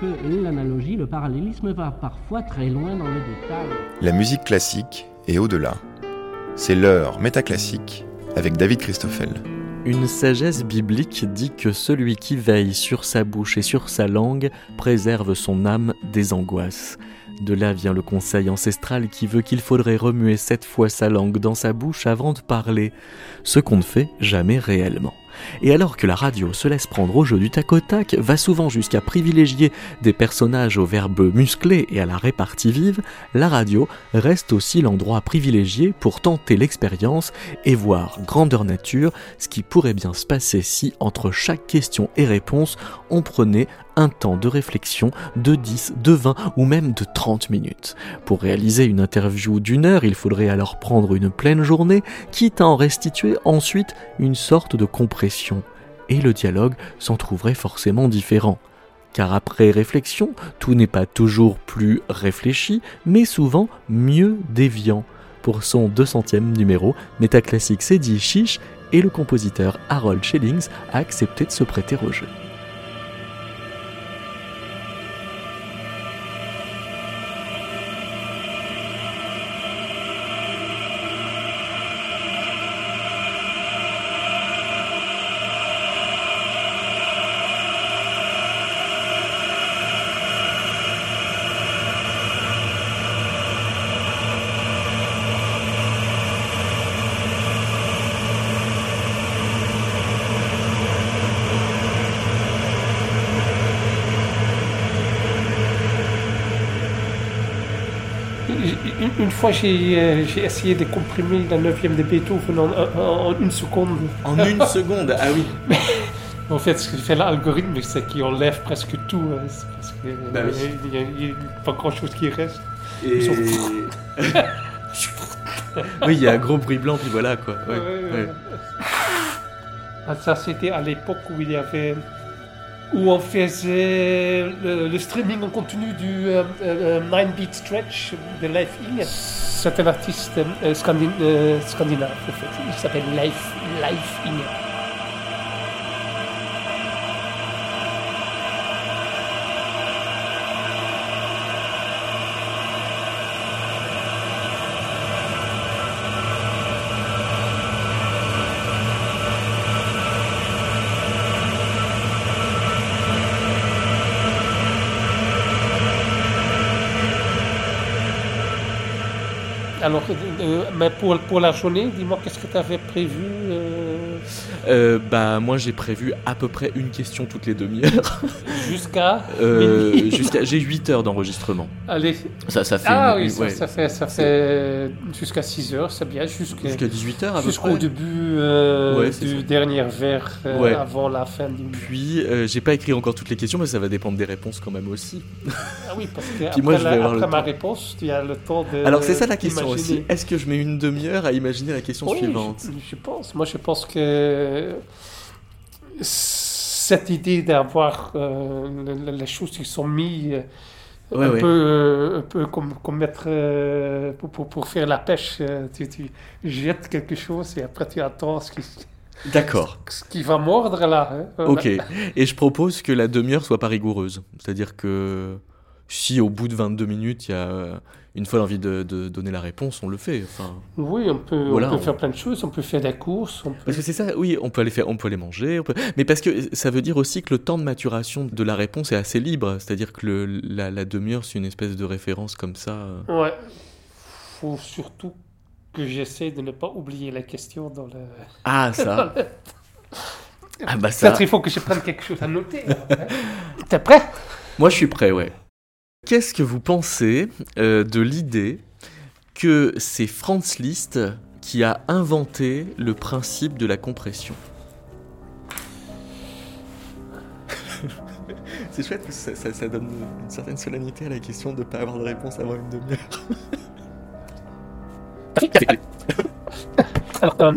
que l'analogie, le parallélisme va parfois très loin dans le détail. La musique classique est au-delà. C'est l'heure métaclassique avec David Christoffel. Une sagesse biblique dit que celui qui veille sur sa bouche et sur sa langue préserve son âme des angoisses. De là vient le conseil ancestral qui veut qu'il faudrait remuer sept fois sa langue dans sa bouche avant de parler, ce qu'on ne fait jamais réellement. Et alors que la radio se laisse prendre au jeu du tac au tac, va souvent jusqu'à privilégier des personnages au verbe musclé et à la répartie vive, la radio reste aussi l'endroit privilégié pour tenter l'expérience et voir grandeur nature ce qui pourrait bien se passer si, entre chaque question et réponse, on prenait un temps de réflexion de 10, de 20 ou même de 30 minutes. Pour réaliser une interview d'une heure, il faudrait alors prendre une pleine journée, quitte à en restituer ensuite une sorte de compression. Et le dialogue s'en trouverait forcément différent. Car après réflexion, tout n'est pas toujours plus réfléchi, mais souvent mieux déviant. Pour son 200e numéro, Métaclassique s'est dit chiche et le compositeur Harold Schellings a accepté de se prêter au jeu. Euh, j'ai essayé de comprimer la 9e de Beethoven en, une seconde. En une seconde Ah oui En fait, ce que fait l'algorithme, c'est qu'il enlève presque tout. Hein. parce que, bah il n'y a, pas grand-chose qui reste. Et... oui, il y a un gros bruit blanc, puis voilà quoi. Ah, ça, c'était à l'époque où il y avait où on faisait le, streaming en continu du 9 euh, euh, Stretch de Life Ing. C'est un artiste euh, scandinave, en fait. Il s'appelle Life, Life. Euh, mais pour, pour la journée, dis-moi, qu'est-ce que tu avais prévu euh? Euh, Bah, moi, j'ai prévu à peu près une question toutes les demi-heures. Jusqu'à Jusqu'à J'ai 8 heures d'enregistrement. Allez. Ça, ça fait. Ah oui, ça, fait, ça fait jusqu'à 6 heures, c'est bien. Jusqu'à 18 heures, à peu Jusqu'au début du dernier verre avant la fin du. Puis, j'ai pas écrit encore toutes les questions, mais ça va dépendre des réponses quand même aussi. Ah oui, parce que après, moi, je vais après ma réponse, tu as le temps de. Alors, c'est ça la question est-ce que je mets une demi-heure à imaginer la question suivante? je, pense. Moi, je pense que cette idée d'avoir euh, les choses qui sont mises un, Peu, euh, un, Peu, comme, comme mettre euh, pour, pour, faire la pêche, tu, tu, jettes quelque chose et après tu attends ce qui. D'accord. Ce qui va mordre là. Hein. Ok. Et je propose que la demi-heure soit pas rigoureuse. C'est-à-dire que si au bout de 22 minutes, il y a une fois l'envie de, donner la réponse, on le fait. Enfin, oui, on peut, on peut faire plein de choses, on peut faire des courses. Parce que c'est ça, oui, on peut aller faire, on peut les manger, mais parce que ça veut dire aussi que le temps de maturation de la réponse est assez libre, c'est-à-dire que le, la, demi-heure, c'est une espèce de référence comme ça. Euh. Ouais. Faut surtout que j'essaie de ne pas oublier la question dans le. Ah, ça. ah, bah ça. Peut-être il faut que je prenne quelque chose à noter. Hein. T'es prêt? Moi, je suis prêt, ouais. Qu'est-ce que vous pensez euh, de l'idée que c'est Franz Liszt qui a inventé le principe de la compression? C'est chouette, ça, ça, donne une certaine solennité à la question de ne pas avoir de réponse avant une demi-heure. Alors, euh,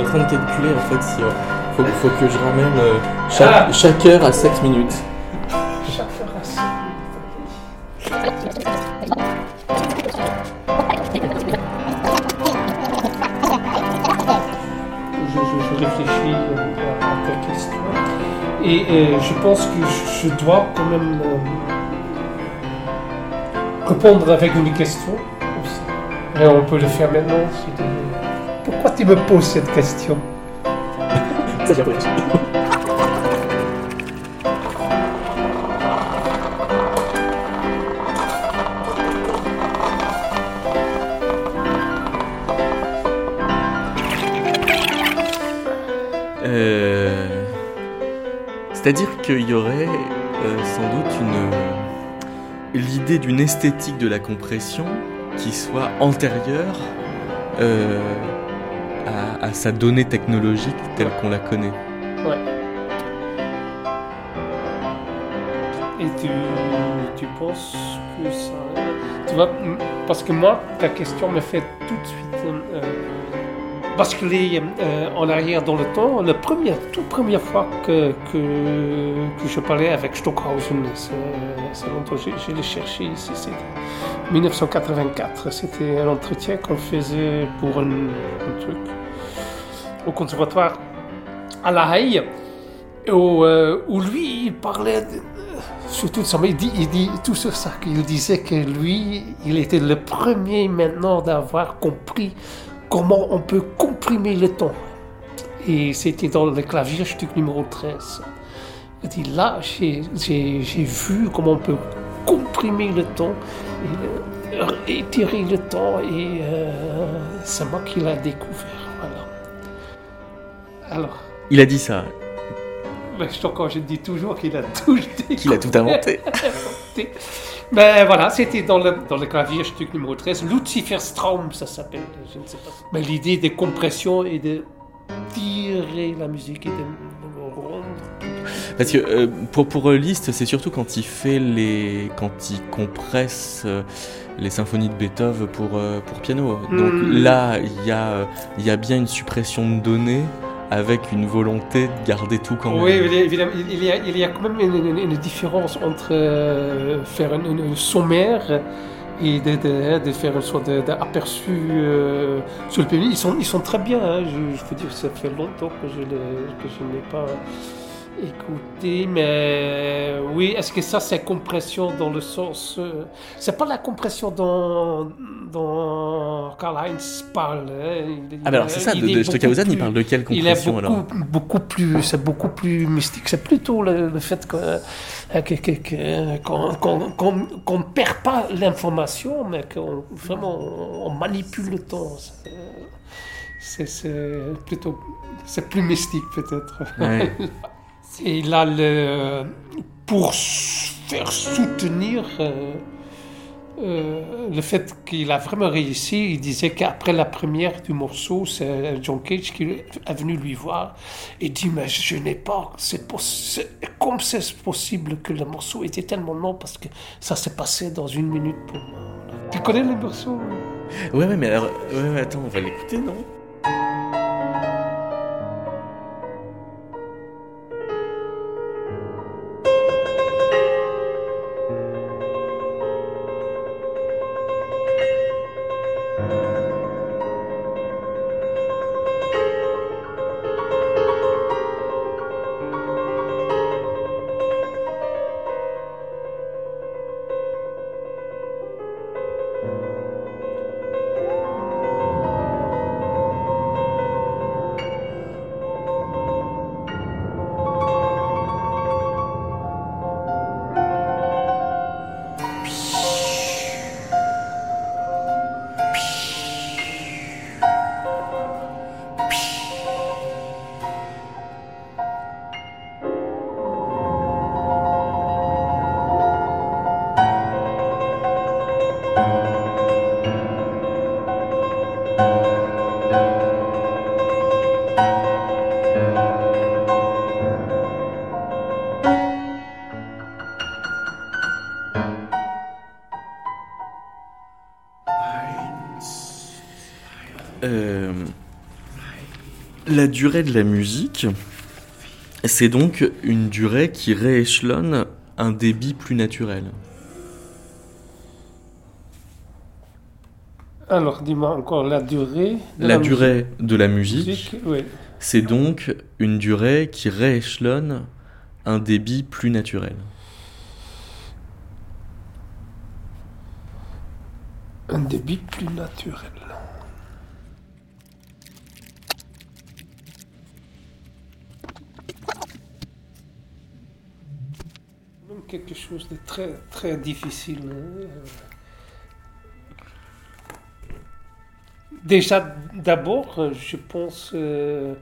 en train de calculer en fait si. Hein. Faut, que je ramène euh, chaque, ah chaque, heure à 7 minutes. Chaque heure à 7 minutes. Je, réfléchis euh, à ta question. Et euh, je pense que je, dois quand même euh, répondre avec une question. Et on peut le faire maintenant. Si pourquoi tu me poses cette question Euh, C'est-à-dire qu'il y aurait euh, sans doute une l'idée d'une esthétique de la compression qui soit antérieure euh, à, à sa donnée technologique telle qu'on la connaît. Ouais. Et tu, tu penses que ça. Tu vois, parce que moi, ta question me fait tout de suite euh, basculer euh, en arrière dans le temps. La première, toute première fois que, que, que je parlais avec Stockhausen, c'est c'est longtemps, j'ai j'ai le cherché ici, c'était 1984. C'était un entretien qu'on faisait pour un, truc au conservatoire à La Haye où, euh, où lui, il parlait de- sur tout ça, il dit, tout sur ça, qu'il disait que lui, il était le premier maintenant d'avoir compris comment on peut comprimer le temps. Et c'était dans le clavier Stück numéro 13. Il dit là, j'ai vu comment on peut comprimer le temps, euh, étirer le temps, et euh, c'est moi qui l'ai découvert. Voilà. Alors, Il a dit ça, mais je, encore, je dis toujours qu'il a tout qu'il a tout inventé. Mais voilà, c'était dans le, dans le clavier Stück numéro 13. Lucifer Straum, ça s'appelle, je ne sais pas. Mais l'idée de compression et de tirer la musique et de. Parce que euh, pour, pour euh, Liszt, c'est surtout quand il fait les. quand il compresse euh, les symphonies de Beethoven pour, euh, pour piano. Donc Mm. là, il y, a, euh, il y a bien une suppression de données avec une volonté de garder tout quand même. Oui, il y, a, évidemment, il y a, il y a quand même une, une- une différence entre euh, faire un, un- un sommaire et de, de- de faire une sorte d'aperçu euh, sur le pays. Ils sont, ils sont très bien. hein. Je, je veux dire, ça fait longtemps que je, que je n'ai pas écouté. Mais oui, est-ce que ça, c'est compression dans le sens. euh, c'est pas la compression dont, dont Karl-Heinz parle. hein. Il- Ah, alors c'est ça, de, de Stockhausen, il parle de quelle il est compression beaucoup, alors? beaucoup plus, c'est beaucoup plus mystique. C'est plutôt le, le fait que, euh, que- que- que- qu'on ne perd pas l'information, mais qu'on vraiment on manipule le temps. C'est plutôt, c'est plus mystique peut-être. Ouais. Et là, le, pour faire soutenir euh, euh, le fait qu'il a vraiment réussi, il disait qu'après la première du morceau, c'est John Cage qui est venu lui voir et dit Mais je n'ai pas. C'est comme c'est possible que le morceau était tellement long parce que ça s'est passé dans une minute pour moi. Tu connais le morceau? Ouais, mais alors. Ouais, attends, on va l'écouter, non? La durée de la musique, c'est donc une durée qui rééchelonne un débit plus naturel. Alors, dis-moi encore la durée. de La durée de la musique, musique. Oui. c'est donc une durée qui rééchelonne un débit plus naturel Un débit plus naturel. quelque chose de très, très difficile. Hein. Déjà, d'abord, je pense, euh,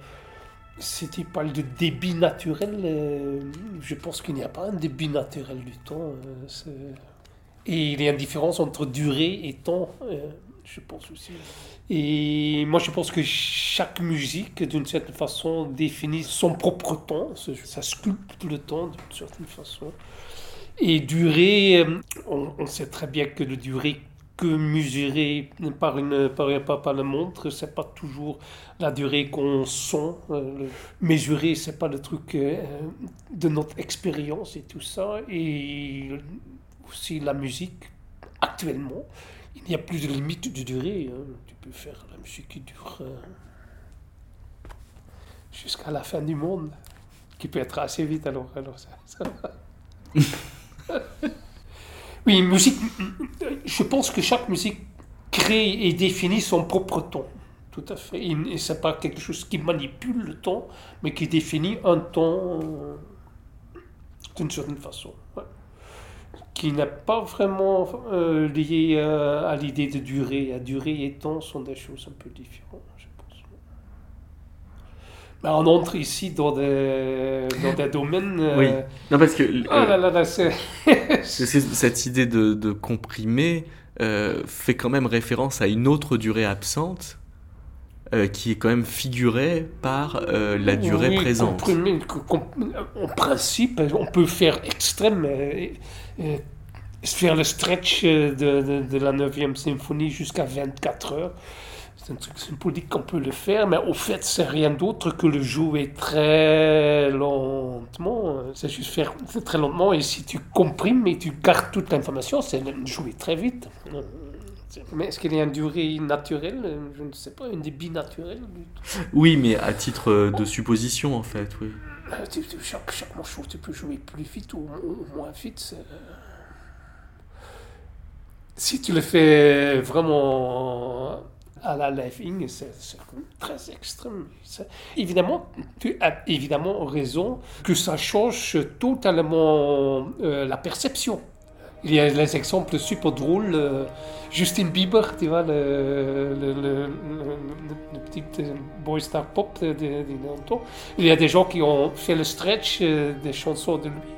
si tu parles de débit naturel, euh, je pense qu'il n'y a pas un débit naturel du temps. Euh, et il y a une différence entre durée et temps, je pense aussi. Et moi, je pense que chaque musique, d'une certaine façon, définit son propre temps. Ça sculpte le temps d'une certaine façon. Et durée, euh, on, sait très bien que le durée que mesurée par, une, par, par, la montre, c'est pas toujours la durée qu'on sent. Euh, mesurer, c'est pas le truc euh, de notre expérience et tout ça. Et aussi la musique, actuellement, il n'y a plus de limite de durée. Hein. Tu peux faire la musique qui dure jusqu'à la fin du monde, qui peut être assez vite alors. alors ça, ça oui, musique. Je pense que chaque musique crée et définit son propre ton. Tout à fait. Et c'est pas quelque chose qui manipule le ton, mais qui définit un ton euh, d'une certaine façon. Qui n'est pas vraiment euh, lié euh, à l'idée de durée. À durée et temps sont des choses un peu différentes. Ben, on entre ici dans des, dans des domaines. Euh, oui. Non, parce que. Ah là là là, c'est. cette idée de, de comprimer euh, fait quand même référence à une autre durée absente. Euh, qui est quand même figurée par la durée oui, présente. Comprimé, en principe, on peut faire extrême, faire le stretch de, de, de la 9e symphonie jusqu'à 24 heures c'est un truc symbolique qu'on peut le faire, mais au fait, c'est rien d'autre que le jouer très lentement. C'est juste faire très lentement, et si tu comprimes et tu gardes toute l'information, c'est jouer très vite. Mais est-ce qu'il y a une durée naturelle? Je ne sais pas, une débit naturel Oui, mais à titre de supposition, en fait, oui. Euh, chaque, chaque manche, tu peux jouer plus vite ou, moins vite. Si tu le fais vraiment à la living, c'est très extrême. Évidemment, tu as évidemment raison que ça change totalement euh, la perception. Il y a des exemples super drôles. Euh, Justin Bieber, tu vois, le, le, petit euh, boy star pop de, de, Il y a des gens qui ont fait le stretch des chansons de lui.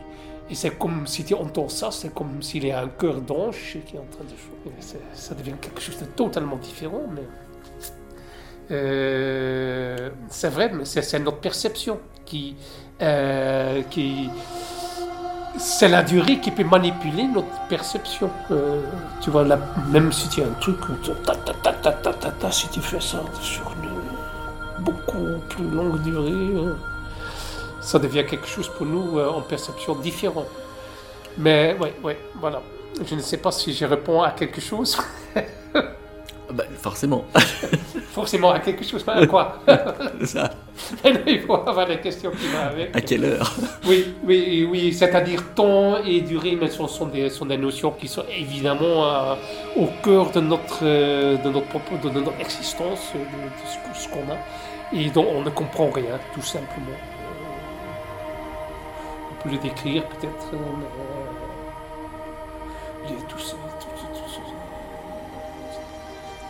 Et c'est comme si tu entends ça, c'est comme s'il y a un cœur d'ange qui est en train de jouer. Ça devient quelque chose de totalement différent, mais euh, c'est vrai, mais c'est notre perception qui, euh, qui c'est la durée qui peut manipuler notre perception. Euh, tu vois, même si tu as un truc, si tu fais ça sur une beaucoup plus longue durée, ça devient quelque chose pour nous euh, en perception différente. Mais oui, oui, voilà. Je ne sais pas si je réponds à quelque chose. bah, forcément. forcément à quelque chose. À quoi? Ça. Il faut avoir des questions qui vont avec. À quelle heure? Oui, oui, oui. C'est-à-dire temps et durée, mais ce sont des, sont des notions qui sont évidemment euh, au cœur de notre, euh, de notre, de notre existence, de, de ce qu'on a, et dont on ne comprend rien, tout simplement le décrire peut-être. Euh, il y a tous ces,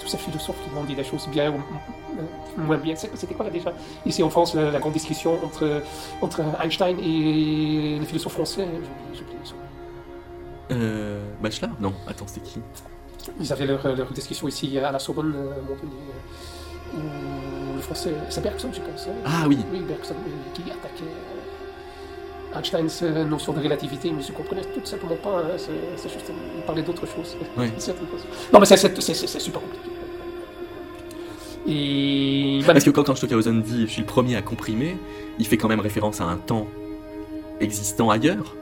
tous ces philosophes qui m'ont dit des choses bien ou moins bien. C'était quoi là déjà? Ici en France, la, grande discussion entre, entre Einstein et les philosophes français. J'oublie Euh, Bachelard Non, attends, c'était qui? Ils avaient leur, leur, discussion ici à la Sorbonne, euh, Montpellier, où le français, c'est Bergson, je pense. Hein. Ah oui. Oui, Bergson, qui attaquait Einstein, notion de relativité, mais je ne comprenais tout simplement pas. Hein, c'est juste, il parlait d'autre chose. Oui. non, mais c'est super compliqué. Et... Parce que quand Stockhausen dit je suis le premier à comprimer, il fait quand même référence à un temps existant ailleurs.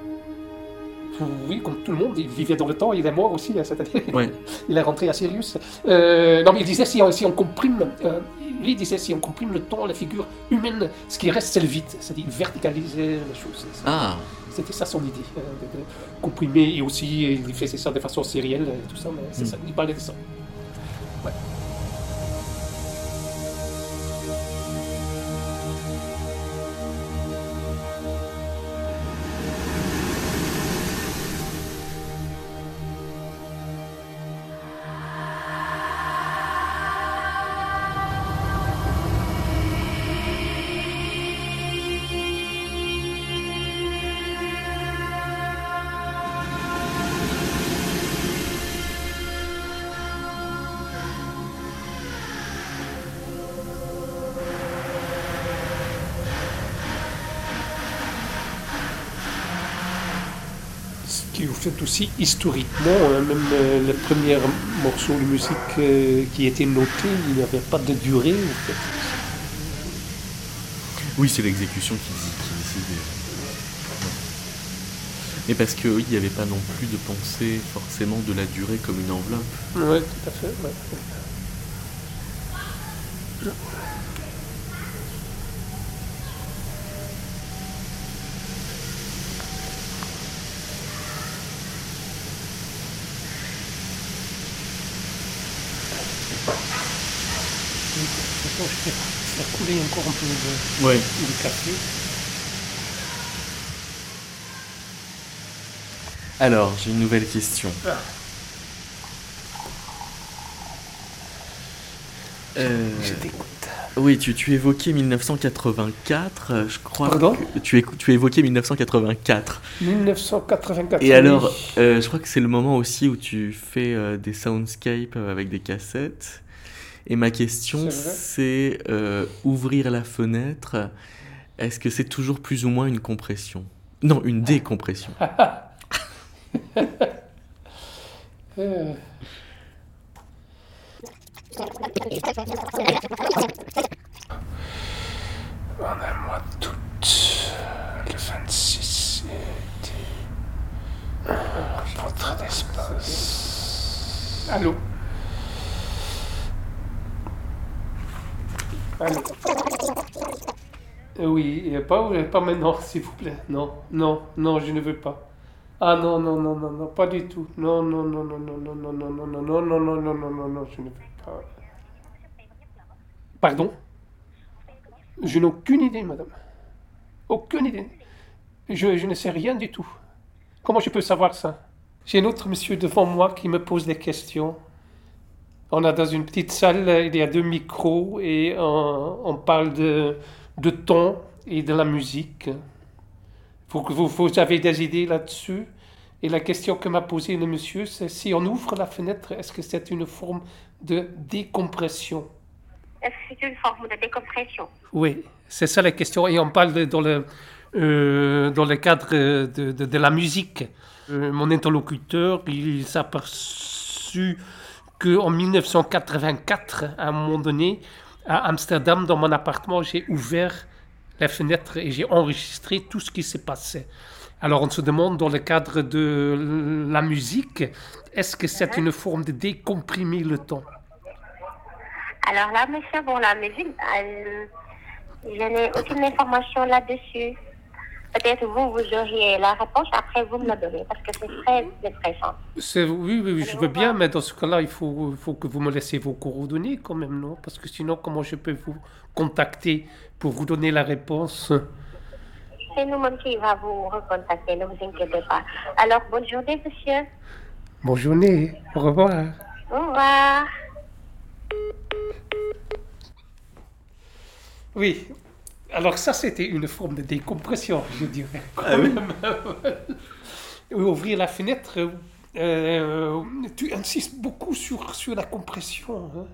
Oui, comme tout le monde, il vivait dans le temps, il est mort aussi, hein, c'est-à-dire Ouais. il est rentré à Sirius. Euh, non, mais il disait si on, si on comprime, euh, lui il disait si on comprime le temps, la figure humaine, ce qui reste c'est le vide, c'est-à-dire verticaliser les choses. Ah, C'était ça son idée, euh, de, de comprimer et aussi il faisait ça de façon sérielle et tout ça, mais c'est Mm. ça, il parlait de ça. Aussi historiquement, hein, même euh, le premier morceau de musique euh, qui était noté, il n'y avait pas de durée. En fait. oui, c'est l'exécution qui, qui décide. Mais parce que oui, il n'y avait pas non plus de pensée forcément de la durée comme une enveloppe. Oui, tout à fait. ouais. Faire couler encore un peu de, Ouais. de café. Alors, j'ai une nouvelle question. Ah. Euh, Je t'écoute. oui, tu, tu évoquais 1984, euh, je crois. Pardon que tu, tu évoquais 1984. 1984. Et alors, euh, je crois que c'est le moment aussi où tu fais euh, des soundscapes euh, avec des cassettes. Et ma question, C'est euh, ouvrir la fenêtre. Est-ce que c'est toujours plus ou moins une compression? Non, une décompression. Euh, On a un mois d'août, le 26, et votre d'espace. Allô? Euh, Oui, euh, pas, euh, pas maintenant, s'il vous plaît. Non, non, non, je ne veux pas. Ah non, non, non, non, non, pas du tout. Non, non, non, non, non, non, non, non, non, non, non, non, non, non, non, non, non, je ne veux pas. Pardon Je n'ai aucune idée, madame. Aucune idée. Je, je ne sais rien du tout. Comment je peux savoir ça J'ai un autre monsieur devant moi qui me pose des questions. On a dans une petite salle, il y a deux micros et on, on parle de, de ton et de la musique. Vous, vous, vous avez des idées là-dessus? Et la question que m'a posée le monsieur, c'est si on ouvre la fenêtre, est-ce que c'est une forme de décompression? Est-ce que c'est une forme de décompression? Oui, c'est ça la question. Et on parle de- dans, le, euh, dans le cadre de, de- de la musique. Euh, mon interlocuteur, il s'est aperçu qu'en 1984, à un moment donné, à Amsterdam, dans mon appartement, j'ai ouvert la fenêtre et j'ai enregistré tout ce qui s'est passé. Alors on se demande dans le cadre de la musique, est-ce que c'est une forme de décomprimer le temps? Alors là, monsieur, bon, la musique, je n'ai aucune information là-dessus. Peut-être vous, vous auriez la réponse, après vous me la donnez, parce que c'est très intéressant. C'est- Oui, oui, oui, je veux bien, mais dans ce cas-là, il faut, faut que vous me laissez vos coordonnées quand même, non? Parce que sinon, comment je peux vous contacter pour vous donner la réponse? C'est nous-mêmes qui va vous recontacter, ne vous inquiétez pas. Alors, bonne journée, monsieur. Bonne journée, au revoir. Au revoir. Oui, alors ça, c'était une forme de décompression, je dirais. quand Ah même. Oui, Ouvrir la fenêtre, euh, tu insistes beaucoup sur, sur la compression. hein.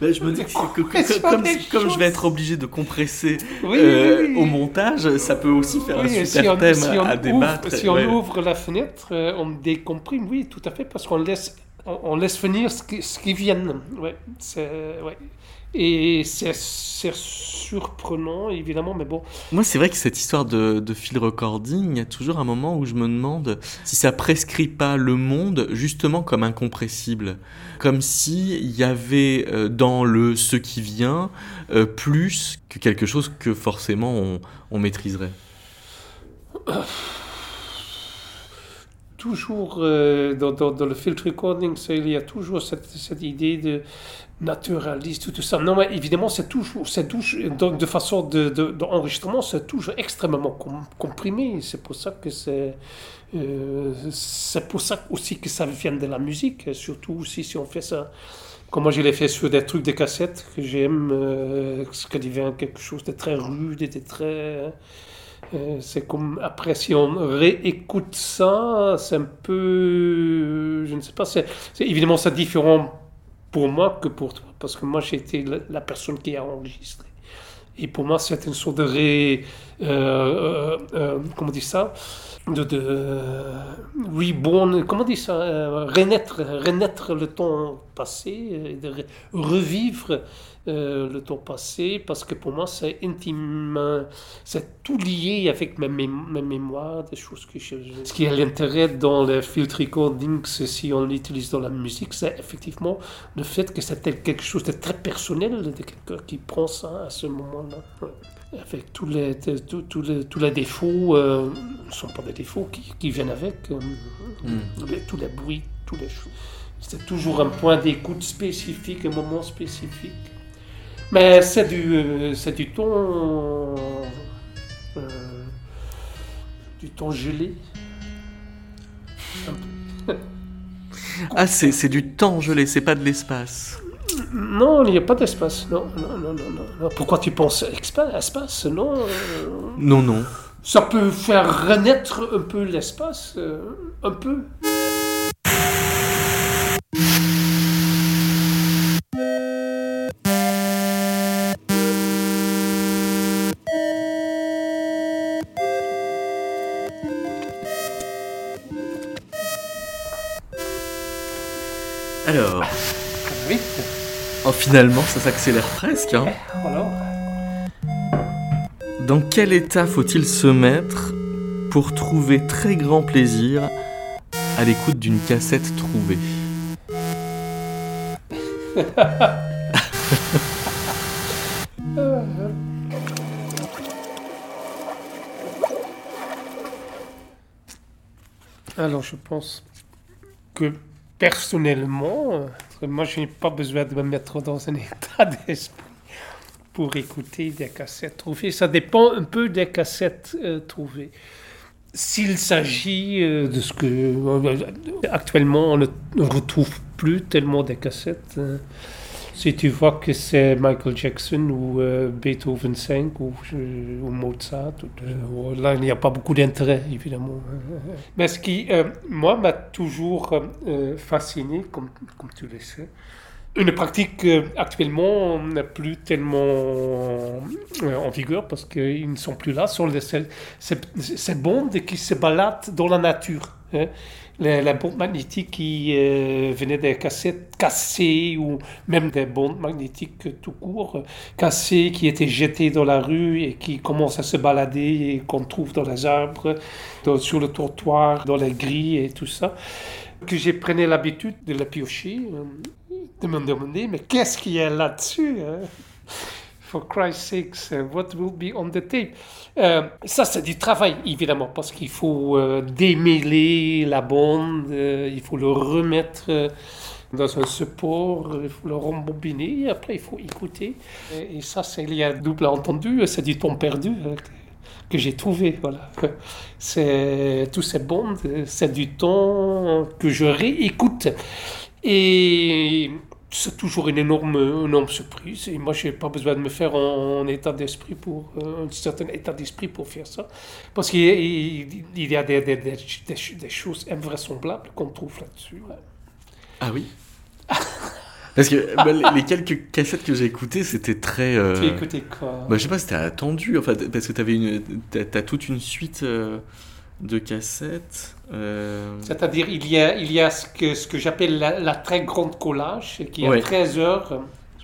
Ben, je me dis que, comme, je vais être obligé de compresser Oui, euh, oui, oui. au montage, ça peut aussi faire un super si on, thème si on à ouvre, si on ouvre la fenêtre, euh, on décomprime, oui, tout à fait, parce qu'on laisse, on, on laisse venir ce qui, ce qui vient. Ouais. Et c'est surprenant, évidemment, mais bon. Moi, c'est vrai que cette histoire de, de field recording, il y a toujours un moment où je me demande si ça prescrit pas le monde justement comme incompressible. Comme s'il y avait euh, dans le ce qui vient euh, plus que quelque chose que forcément on, on maîtriserait. toujours euh, dans, dans, dans le field recording, il y a toujours cette, cette idée de naturaliste, tout ça. Non, mais évidemment, c'est toujours, c'est de façon de, de- d'enregistrement, c'est toujours extrêmement com- comprimé. C'est pour ça que c'est, euh, c'est pour ça aussi que ça vient de la musique, surtout aussi si on fait ça. Comme moi, je l'ai fait sur des trucs de cassettes que j'aime, euh, ce qui devient quelque chose de très rude et de très. Euh, c'est comme après, si on réécoute ça, c'est un peu. Je ne sais pas, c'est évidemment c'est différent pour moi que pour toi, parce que moi été la, la personne qui a enregistré. Et pour moi, c'est une sorte de ré. Euh, euh, euh, comment on dit ça? De, reborn, comment on dit ça? Renaître, renaître le temps passé, de re- revivre le temps passé, parce que pour moi, c'est intime, c'est tout lié avec ma, ma mémoire, des choses que je. Ce qui est l'intérêt dans le field recording, c'est si on l'utilise dans la musique, c'est effectivement le fait que c'était quelque chose de très personnel, de quelqu'un qui prend ça à ce moment-là. Avec tous les, tous, tous les, tous les défauts, euh, ne sont pas des défauts qui, qui viennent avec, euh, les- tous les bruits, tous les choses. C'est toujours un point d'écoute spécifique, un moment spécifique. Mais c'est du, euh, c'est du ton. euh, du ton gelé. Ah, c'est c'est du temps gelé, c'est pas de l'espace. Non, il n'y a pas d'espace. Non, non, non, non, non. Pourquoi tu penses espace Non. euh, Non, non. Ça peut faire renaître un peu l'espace, euh, un peu. Finalement, ça s'accélère presque. hein. Dans quel état faut-il se mettre pour trouver très grand plaisir à l'écoute d'une cassette trouvée? Alors je pense que personnellement, euh, moi je n'ai pas besoin de me mettre dans un état d'esprit pour écouter des cassettes trouvées. Ça dépend un peu des cassettes euh, trouvées. S'il s'agit euh, de ce que actuellement on ne retrouve plus tellement des cassettes, euh, si tu vois que c'est Michael Jackson ou euh, Beethoven 5 ou, euh, ou Mozart, ou, euh, là il n'y a pas beaucoup d'intérêt évidemment. Mais ce qui, euh, moi, m'a toujours euh, fasciné, comme, comme tu le sais, une pratique actuellement n'est plus tellement en vigueur parce qu'ils ne sont plus là, sont les, ces, ces- ces bandes qui se baladent dans la nature. hein. Les, les bandes magnétiques qui euh, venaient des cassettes cassées ou même des bandes magnétiques tout court cassées qui étaient jetées dans la rue et qui commencent à se balader et qu'on trouve dans les arbres, sur le trottoir, dans les grilles et tout ça. Que j'ai pris l'habitude de la piocher, euh, de me demander, mais qu'est-ce qu'il y a là-dessus hein? For Christ's sakes, uh, what will be on the tape? Euh, Ça, c'est du travail, évidemment, parce qu'il faut euh, démêler la bande, euh, il faut le remettre dans un support, il faut le rembobiner, et après, il faut écouter. Et, ça, c'est, y a double entendu, c'est du temps perdu. que j'ai trouvé. Voilà. C'est tous ces bandes, c'est du temps que je réécoute. Et c'est toujours une énorme, énorme surprise. Et moi, je n'ai pas besoin de me faire en, en état d'esprit pour euh, un certain état d'esprit pour faire ça, parce qu'il y a, il- il y a des, des, des, des- choses invraisemblables qu'on trouve là-dessus. ouais. Ah oui? Parce que bah, les, quelques cassettes que j'ai écoutées, c'était très. euh, Tu as écouté quoi? Bah, je sais pas, c'était attendu, enfin, parce que t'as, t'as toute une suite euh, de cassettes. euh, C'est-à-dire, il y a, il y a ce que, ce que j'appelle la, la très grande collage, qui est Ouais. à 13 heures.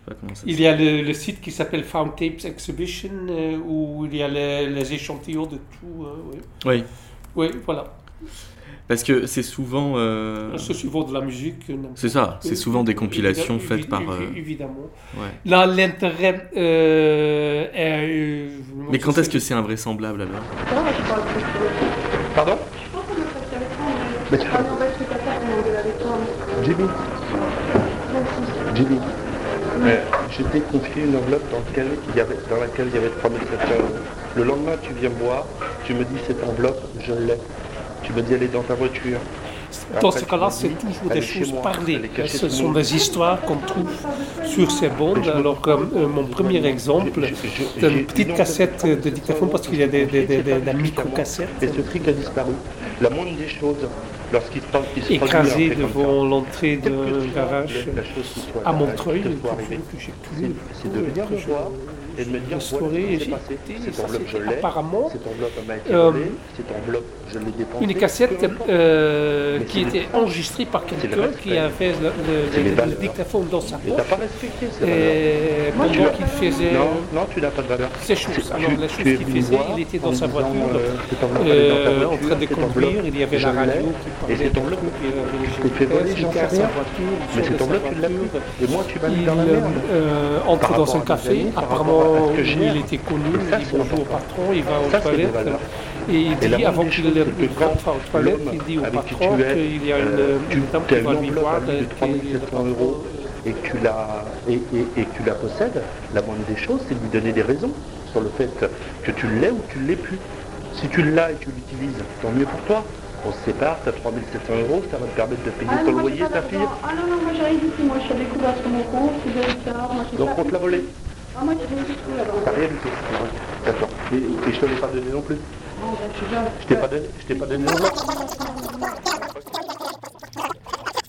pas comment ça Il y a le, le site qui s'appelle Found Tapes Exhibition euh, où il y a les, les échantillons de tout. euh, oui. Oui, oui, voilà. parce que c'est souvent. euh, Ce suivant de la musique. C'est ça, c'est souvent des compilations Évidemment, faites par. évi- euh, Évidemment. ouais. Là, l'intérêt euh, euh, Mais quand est-ce que c'est invraisemblable alors? Pardon Jimmy Jimmy Je t'ai confié une enveloppe dans laquelle il y avait, dans laquelle il y avait 3700 euros. Le lendemain, tu viens me voir, tu me dis cette enveloppe, je l'ai. Tu me dis elle est dans ta voiture. Dans ce cas-là, c'est toujours des choses parlées. Ce sont des histoires qu'on trouve sur ces bandes. Alors, euh, mon premier exemple, c'est une petite cassette de dictaphone parce qu'il y a des, des, des, des, des Et micro-cassettes ce truc a disparu. La moindre des choses, lorsqu'il ça, devant l'entrée d'un garage à Montreuil. c'est de me voir et de me dire Cette ça, enveloppe, je c'était l'ai. apparemment Cette enveloppe m'a été euh, volée. Cette enveloppe, je l'ai dépensée. une cassette euh, qui était enregistrée par quelqu'un qui avait le, dictaphone dans sa poche pas respecté ces valeurs. et Moi, tu pendant l'as- qu'il faisait Non, non, tu n'as pas de valeur. ces choses. Alors, Tu- les tu choses es qu'il venu faisait, voir il était dans sa voiture. euh, en train de conduire, il y avait la radio qui parlait je t'ai fait voler, j'en sais rien. Mais sort de cette sa enveloppe, tu l'as voiture. plus. Et moi, tu m'as mis Il dans la merde. entre Par dans rapport un à café, apparemment rapport à ce que j'ai. il était connu, Et il dit bonjour au patron, il va aux toilettes et il Et dit avant moindre des qu'il rentre aux toilettes, l'homme il dit au avec qui patron tu es, qu'il y a une, euh, dame t'as qui va lui voir à lui de et que le 3700 patron, euros et que tu la, et, et, et que tu la possèdes, la moindre des choses, c'est de lui donner des raisons sur le fait que tu l'aies ou que tu ne l'aies plus. Si tu l'as et que tu l'utilises, tant mieux pour toi. On se sépare, tu as 3700 euros, ça va te permettre de payer Ah ton loyer, ta fille. Ah non, non, moi j'ai rien du tout. Moi je suis découvert sur mon compte, j'ai Donc pas- on te l'a volé. Ah, moi j'ai rien du tout là-bas. T'as rien du tout. D'accord. Et, et je te l'ai pas donné non plus. Non, je t'ai pas donné, je t'ai pas donné l'enveloppe.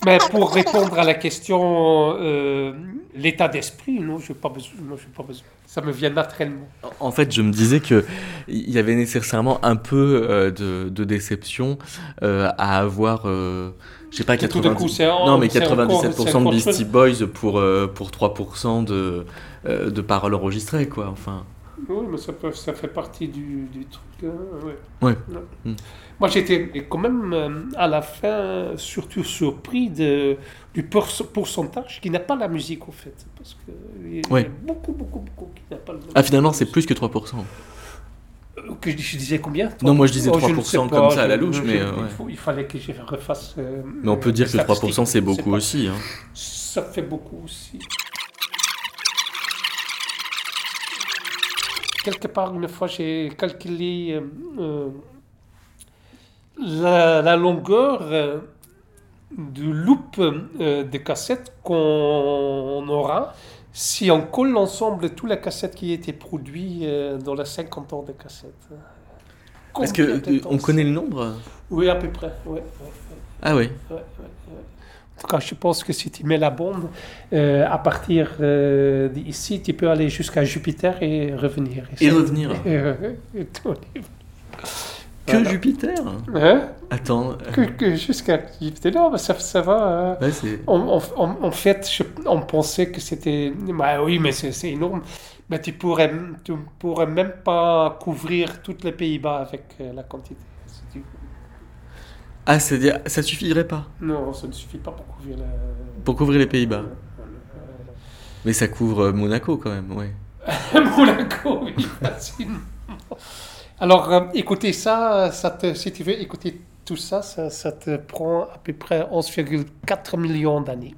Mais pour répondre à la question, euh, l'état d'esprit, non, je n'ai pas besoin. Non, j'ai pas besoin. Ça me vient naturellement. En fait, je me disais que il y avait nécessairement un peu euh, de, de déception euh, à avoir, euh, je sais pas, Tout d'un 90... coup, c'est en- non mais c'est encore- 97% c'est de Beastie. Boys pour euh, pour 3% de euh, de paroles enregistrées, quoi. Enfin, Oui, mais ça, peut, ça fait partie du, du truc. hein, ouais. Ouais. Ouais. Mm. Moi, j'étais quand même euh, à la fin surtout surpris de, du pour- pourcentage qui n'a pas la musique, au fait. Parce qu'il y a beaucoup, beaucoup, beaucoup qui n'a pas la ah finalement c'est plus que 3%. Euh, Que je, je disais combien Non, moi, je disais Oh, ne 3% sais comme ça à la louche, je- mais, euh, il, ouais. faut- il fallait que je refasse. Mais on peut dire que les 3% c'est beaucoup aussi. Hein. Ça fait beaucoup aussi. Quelque part, une fois, j'ai calculé euh, euh, la, la longueur euh, du loop euh, des cassettes qu'on aura si on colle l'ensemble de toutes les cassettes qui étaient produites dans les 50 ans de cassettes. Est-ce que Combien de on temps connaît le nombre? Oui, à peu près. ouais, ouais, ouais. Ah oui. Ouais, cas, je pense que si tu mets la bombe, euh, à partir euh, d'ici, tu peux aller jusqu'à Jupiter et revenir. Et revenir. euh, et. Que Voilà. Jupiter? Hein? Attends. que, que jusqu'à Jupiter. Non, mais ça, ça va. hein. Ouais. En, fait, je- on pensait que c'était. Bah oui, mais c'est énorme. Mais tu pourrais, tu pourrais même pas couvrir tous les Pays-Bas avec la quantité. Ah, c'est-à-dire, ça suffirait pas Non, ça ne suffit pas pour couvrir la. pour couvrir les Pays-Bas. Mais ça couvre euh, Monaco quand même, ouais. Monaco, oui. Alors, euh, écoutez ça, ça te, si tu veux écouter tout ça, ça, ça te prend à peu près 11,4 millions d'années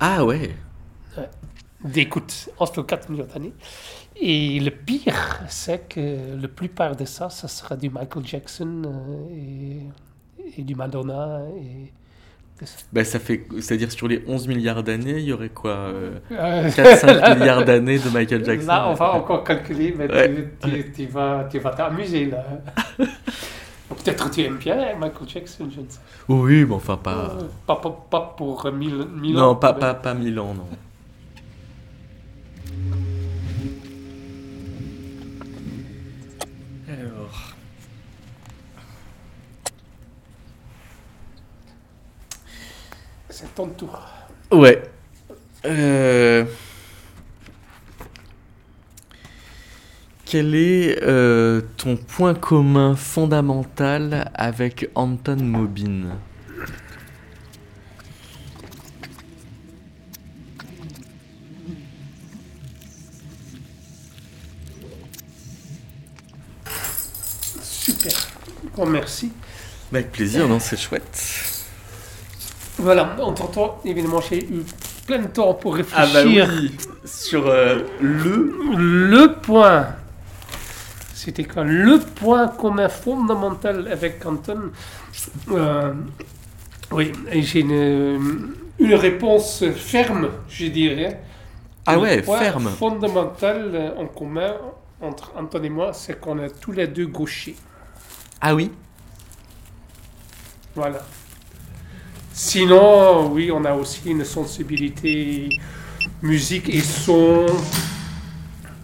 Ah ouais. d'écoute. 11,4 millions d'années. Et le pire, c'est que la plupart de ça, ça sera du Michael Jackson euh, et, et du Madonna. Et, Bah, ça fait, c'est-à-dire sur les 11 milliards d'années, il y aurait quoi euh, Euh, 4-5 milliards d'années de Michael Jackson? Là, on va encore calculer, mais Ouais. tu, tu- tu vas tu vas t'amuser là. Peut-être tu aimes bien Michael Jackson, je ne sais Oui, mais enfin pas. Euh, pas. Pas, pas pour euh, mille, mille non, ans. pas, mais- pas, pas Milan, non. C'est ton tour. Ouais. Euh, quel est euh, ton point commun fondamental avec Anton Mobin? Super. Bon, merci. Avec plaisir, non, c'est chouette. Voilà, entre-temps, évidemment, j'ai eu plein de temps pour Ah bah réfléchir. oui, sur euh, le... Le point, c'était quoi? Le point commun fondamental avec Anton Euh, Oui, j'ai une, une réponse ferme, je dirais. Ah Le ouais, point ferme. fondamental euh, en commun entre Anton et moi, c'est qu'on est tous les deux gauchers. Ah oui Voilà. Sinon, oui, on a aussi une sensibilité musique et son.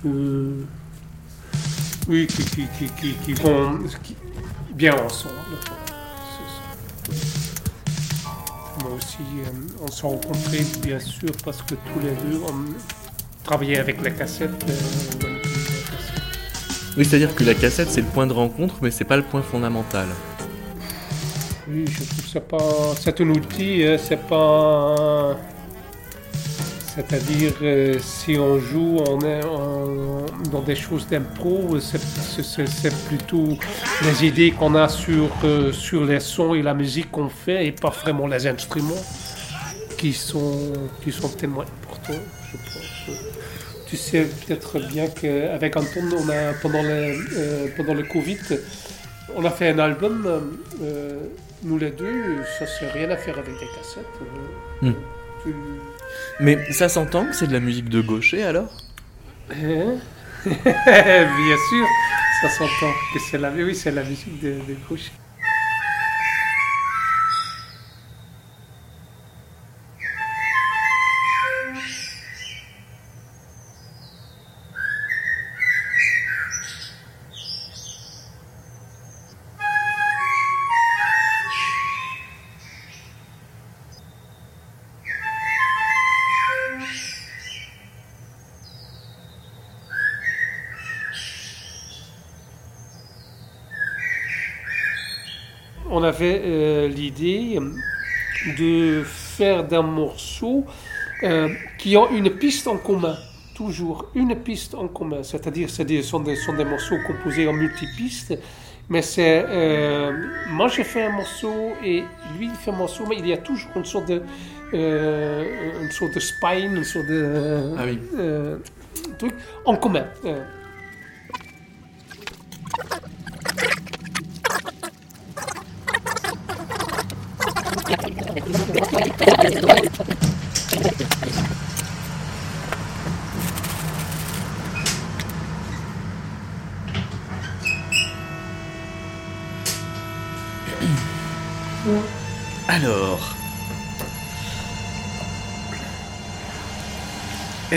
euh, oui, qui, qui, qui, qui, vont bien ensemble. Moi aussi, euh, on s'est rencontrés, bien sûr, parce que tous les deux, on travaillait avec la cassette. euh. Oui, c'est-à-dire que la cassette, c'est le point de rencontre, mais c'est pas le point fondamental. Oui, je trouve c'est pas. C'est un outil, hein, c'est pas. C'est-à-dire, euh, si on joue on est dans des choses d'impro, c'est- plutôt les idées qu'on a sur, euh, sur les sons et la musique qu'on fait et pas vraiment les instruments qui sont, qui sont tellement importants, je pense. Tu sais peut-être bien qu'avec Anton, on a, pendant, le, euh, pendant le Covid, on a fait un album, nous les deux, ça c'est rien à faire avec des cassettes. euh. Hmm. Tu- Mais ça s'entend que c'est de la musique de gaucher alors? Hein Bien sûr, ça s'entend que c'est la, oui, c'est la musique de, de gauche. Avait euh, l'idée de faire d'un morceau euh, qui ont une piste en commun, toujours une piste en commun, c'est-à-dire ce sont, des, sont des morceaux composés en multipistes, mais c'est euh, moi j'ai fait un morceau et lui il fait un morceau, mais il y a toujours une sorte de une sorte de spine, une sorte de Ah oui. truc en commun.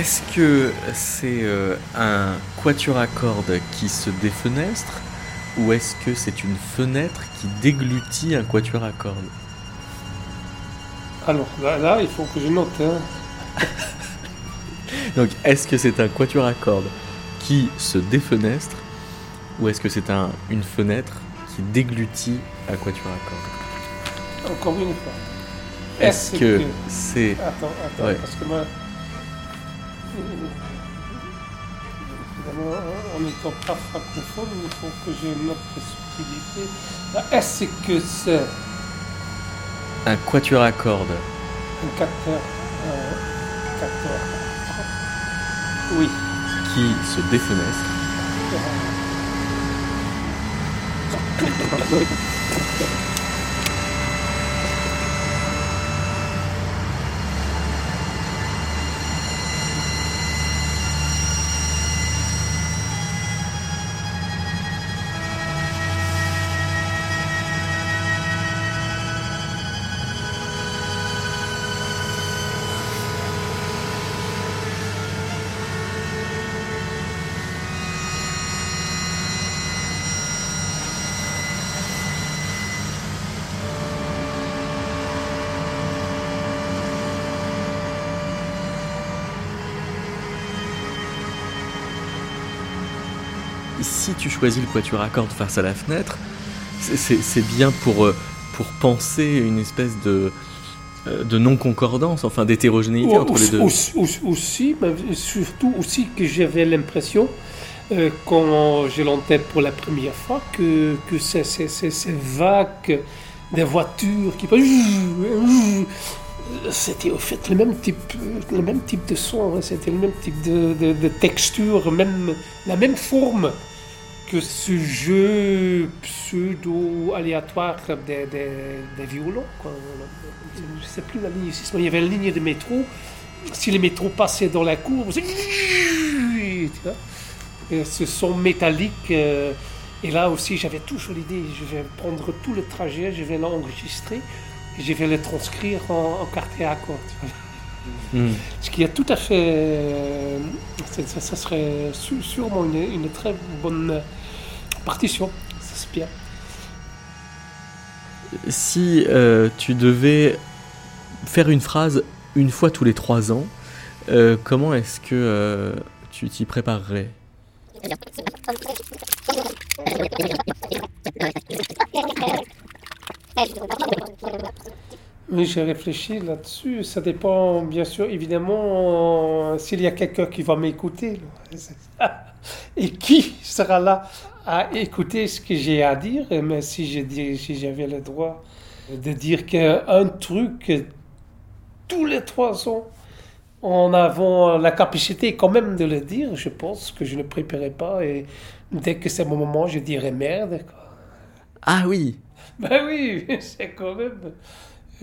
Est-ce que c'est euh, un quatuor à cordes qui se défenestre ou est-ce que c'est une fenêtre qui déglutit un quatuor à cordes? Alors là, là, il faut que je note. hein. Donc, est-ce que c'est un quatuor à cordes qui se défenestre ou est-ce que c'est un, une fenêtre qui déglutit un quatuor à cordes? Encore une fois. Est-ce que c'est Attends, attends, Ouais. parce que moi en étant pas francophone, il faut que j'ai une autre subtilité. Est-ce que c'est. Un quatuor à cordes. Un quatuor. Euh. Oui. Qui se défenestre. tu choisis le quatuor à cordes face à la fenêtre, c'est bien pour, euh, pour penser une espèce de, euh, de non-concordance, enfin d'hétérogénéité entre les deux. Aussi, mais surtout aussi que j'avais l'impression, euh, quand je l'entends pour la première fois, que, que ces, ces, ces, vagues des voitures qui c'était au fait le même type, le même type de son, hein. c'était le même type de, de, de, texture, même, la même forme que ce jeu pseudo-aléatoire des, des, violons. Quoi. Je sais plus la ligne. Il y avait une ligne de métro. Si les métros passaient dans la cour, ce son métallique. Euh, et là aussi, j'avais toujours l'idée, je vais prendre tout le trajet, je vais l'enregistrer je vais le transcrire en, en quartier à cordes. Hmm. Ce qui est tout à fait. Euh, ça, serait sûrement une, très bonne partition. Ça c'est bien. Si euh, tu devais faire une phrase une fois tous les trois ans, euh, comment est-ce que tu t'y préparerais? oui, j'ai réfléchi là-dessus. Ça dépend, bien sûr, évidemment, s'il y a quelqu'un qui va m'écouter. Et qui sera là à écouter ce que j'ai à dire? Mais si j'avais si le droit de dire qu'un truc, tous les trois ans, en avons la capacité quand même de le dire, je pense que je ne préparais pas. Et dès que c'est mon moment, je dirais merde. Ah oui, ben oui, c'est quand même.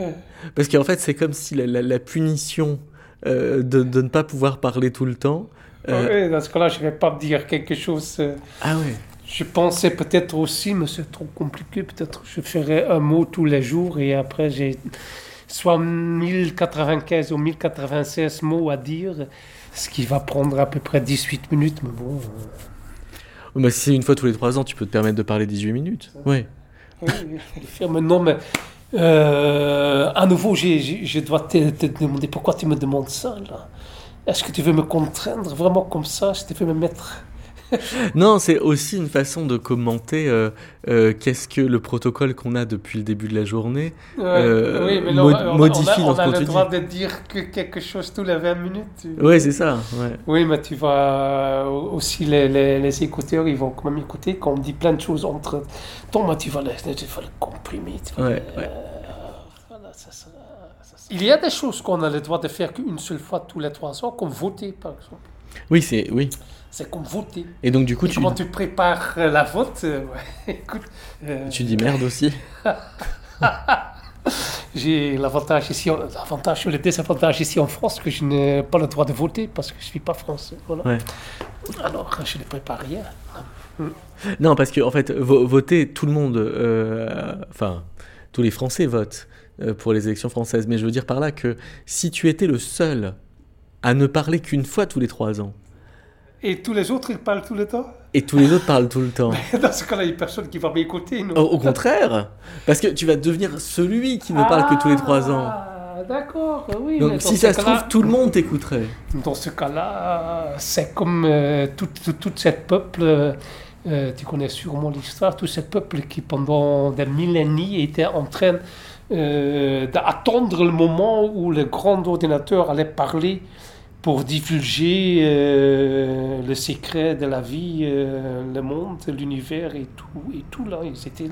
Euh. Parce qu'en fait, c'est comme si la, punition euh, de, de, ne pas pouvoir parler tout le temps. Euh, oui, dans ce cas-là, je ne vais pas dire quelque chose. Ah oui. Je pensais peut-être aussi, mais c'est trop compliqué, peut-être je ferais un mot tous les jours et après j'ai soit 1095 ou 1096 mots à dire, ce qui va prendre à peu près 18 minutes, mais bon. Mais si c'est une fois tous les trois ans, tu peux te permettre de parler 18 minutes. Oui. Oui, maintenant, mais euh, à nouveau, je dois te, demander pourquoi tu me demandes ça là? Est-ce que tu veux me contraindre vraiment comme ça? Je te veux me mettre non, c'est aussi une façon de commenter euh, euh, qu'est-ce que le protocole qu'on a depuis le début de la journée euh, oui, mais on, modifie on a, on a le droit de dire que quelque chose tous les 20 minutes. Oui, c'est ça. Oui, mais tu vas aussi, les, les, écouteurs, ils vont quand même écouter quand on dit plein de choses entre temps, mais tu vas le, tu vas le comprimer. Il y a des choses qu'on a le droit de faire qu'une seule fois tous les trois ans, comme voter, par exemple. Oui, c'est oui. C'est comme voter. Et donc du coup, tu... comment tu prépares euh, la vote euh, Écoute. Euh, tu dis merde aussi. J'ai l'avantage ici, l'avantage ou le désavantage ici en France que je n'ai pas le droit de voter parce que je ne suis pas français. Voilà. Alors je ne prépare rien. Non, parce que en fait, voter, tout le monde, enfin, tous les Français votent pour les élections françaises. Mais je veux dire par là que si tu étais le seul à ne parler qu'une fois tous les trois ans, et tous les autres, ils parlent tout le temps Et tous les autres parlent tout le temps. Dans ce cas-là, il n'y a personne qui va m'écouter. Au, au, contraire Parce que tu vas devenir celui qui ne parle que tous les trois ans. Ah, d'accord, oui. Donc si ça se trouve, tout le monde t'écouterait. Dans ce cas-là, c'est comme euh, toute tout, cette peuple, euh, tu connais sûrement l'histoire, tout ce peuple qui pendant des millénaires était en train euh, d'attendre le moment où le grand ordinateur allait parler pour divulguer euh, le secret de la vie, euh, le monde, l'univers et tout, et tout là. Ils étaient,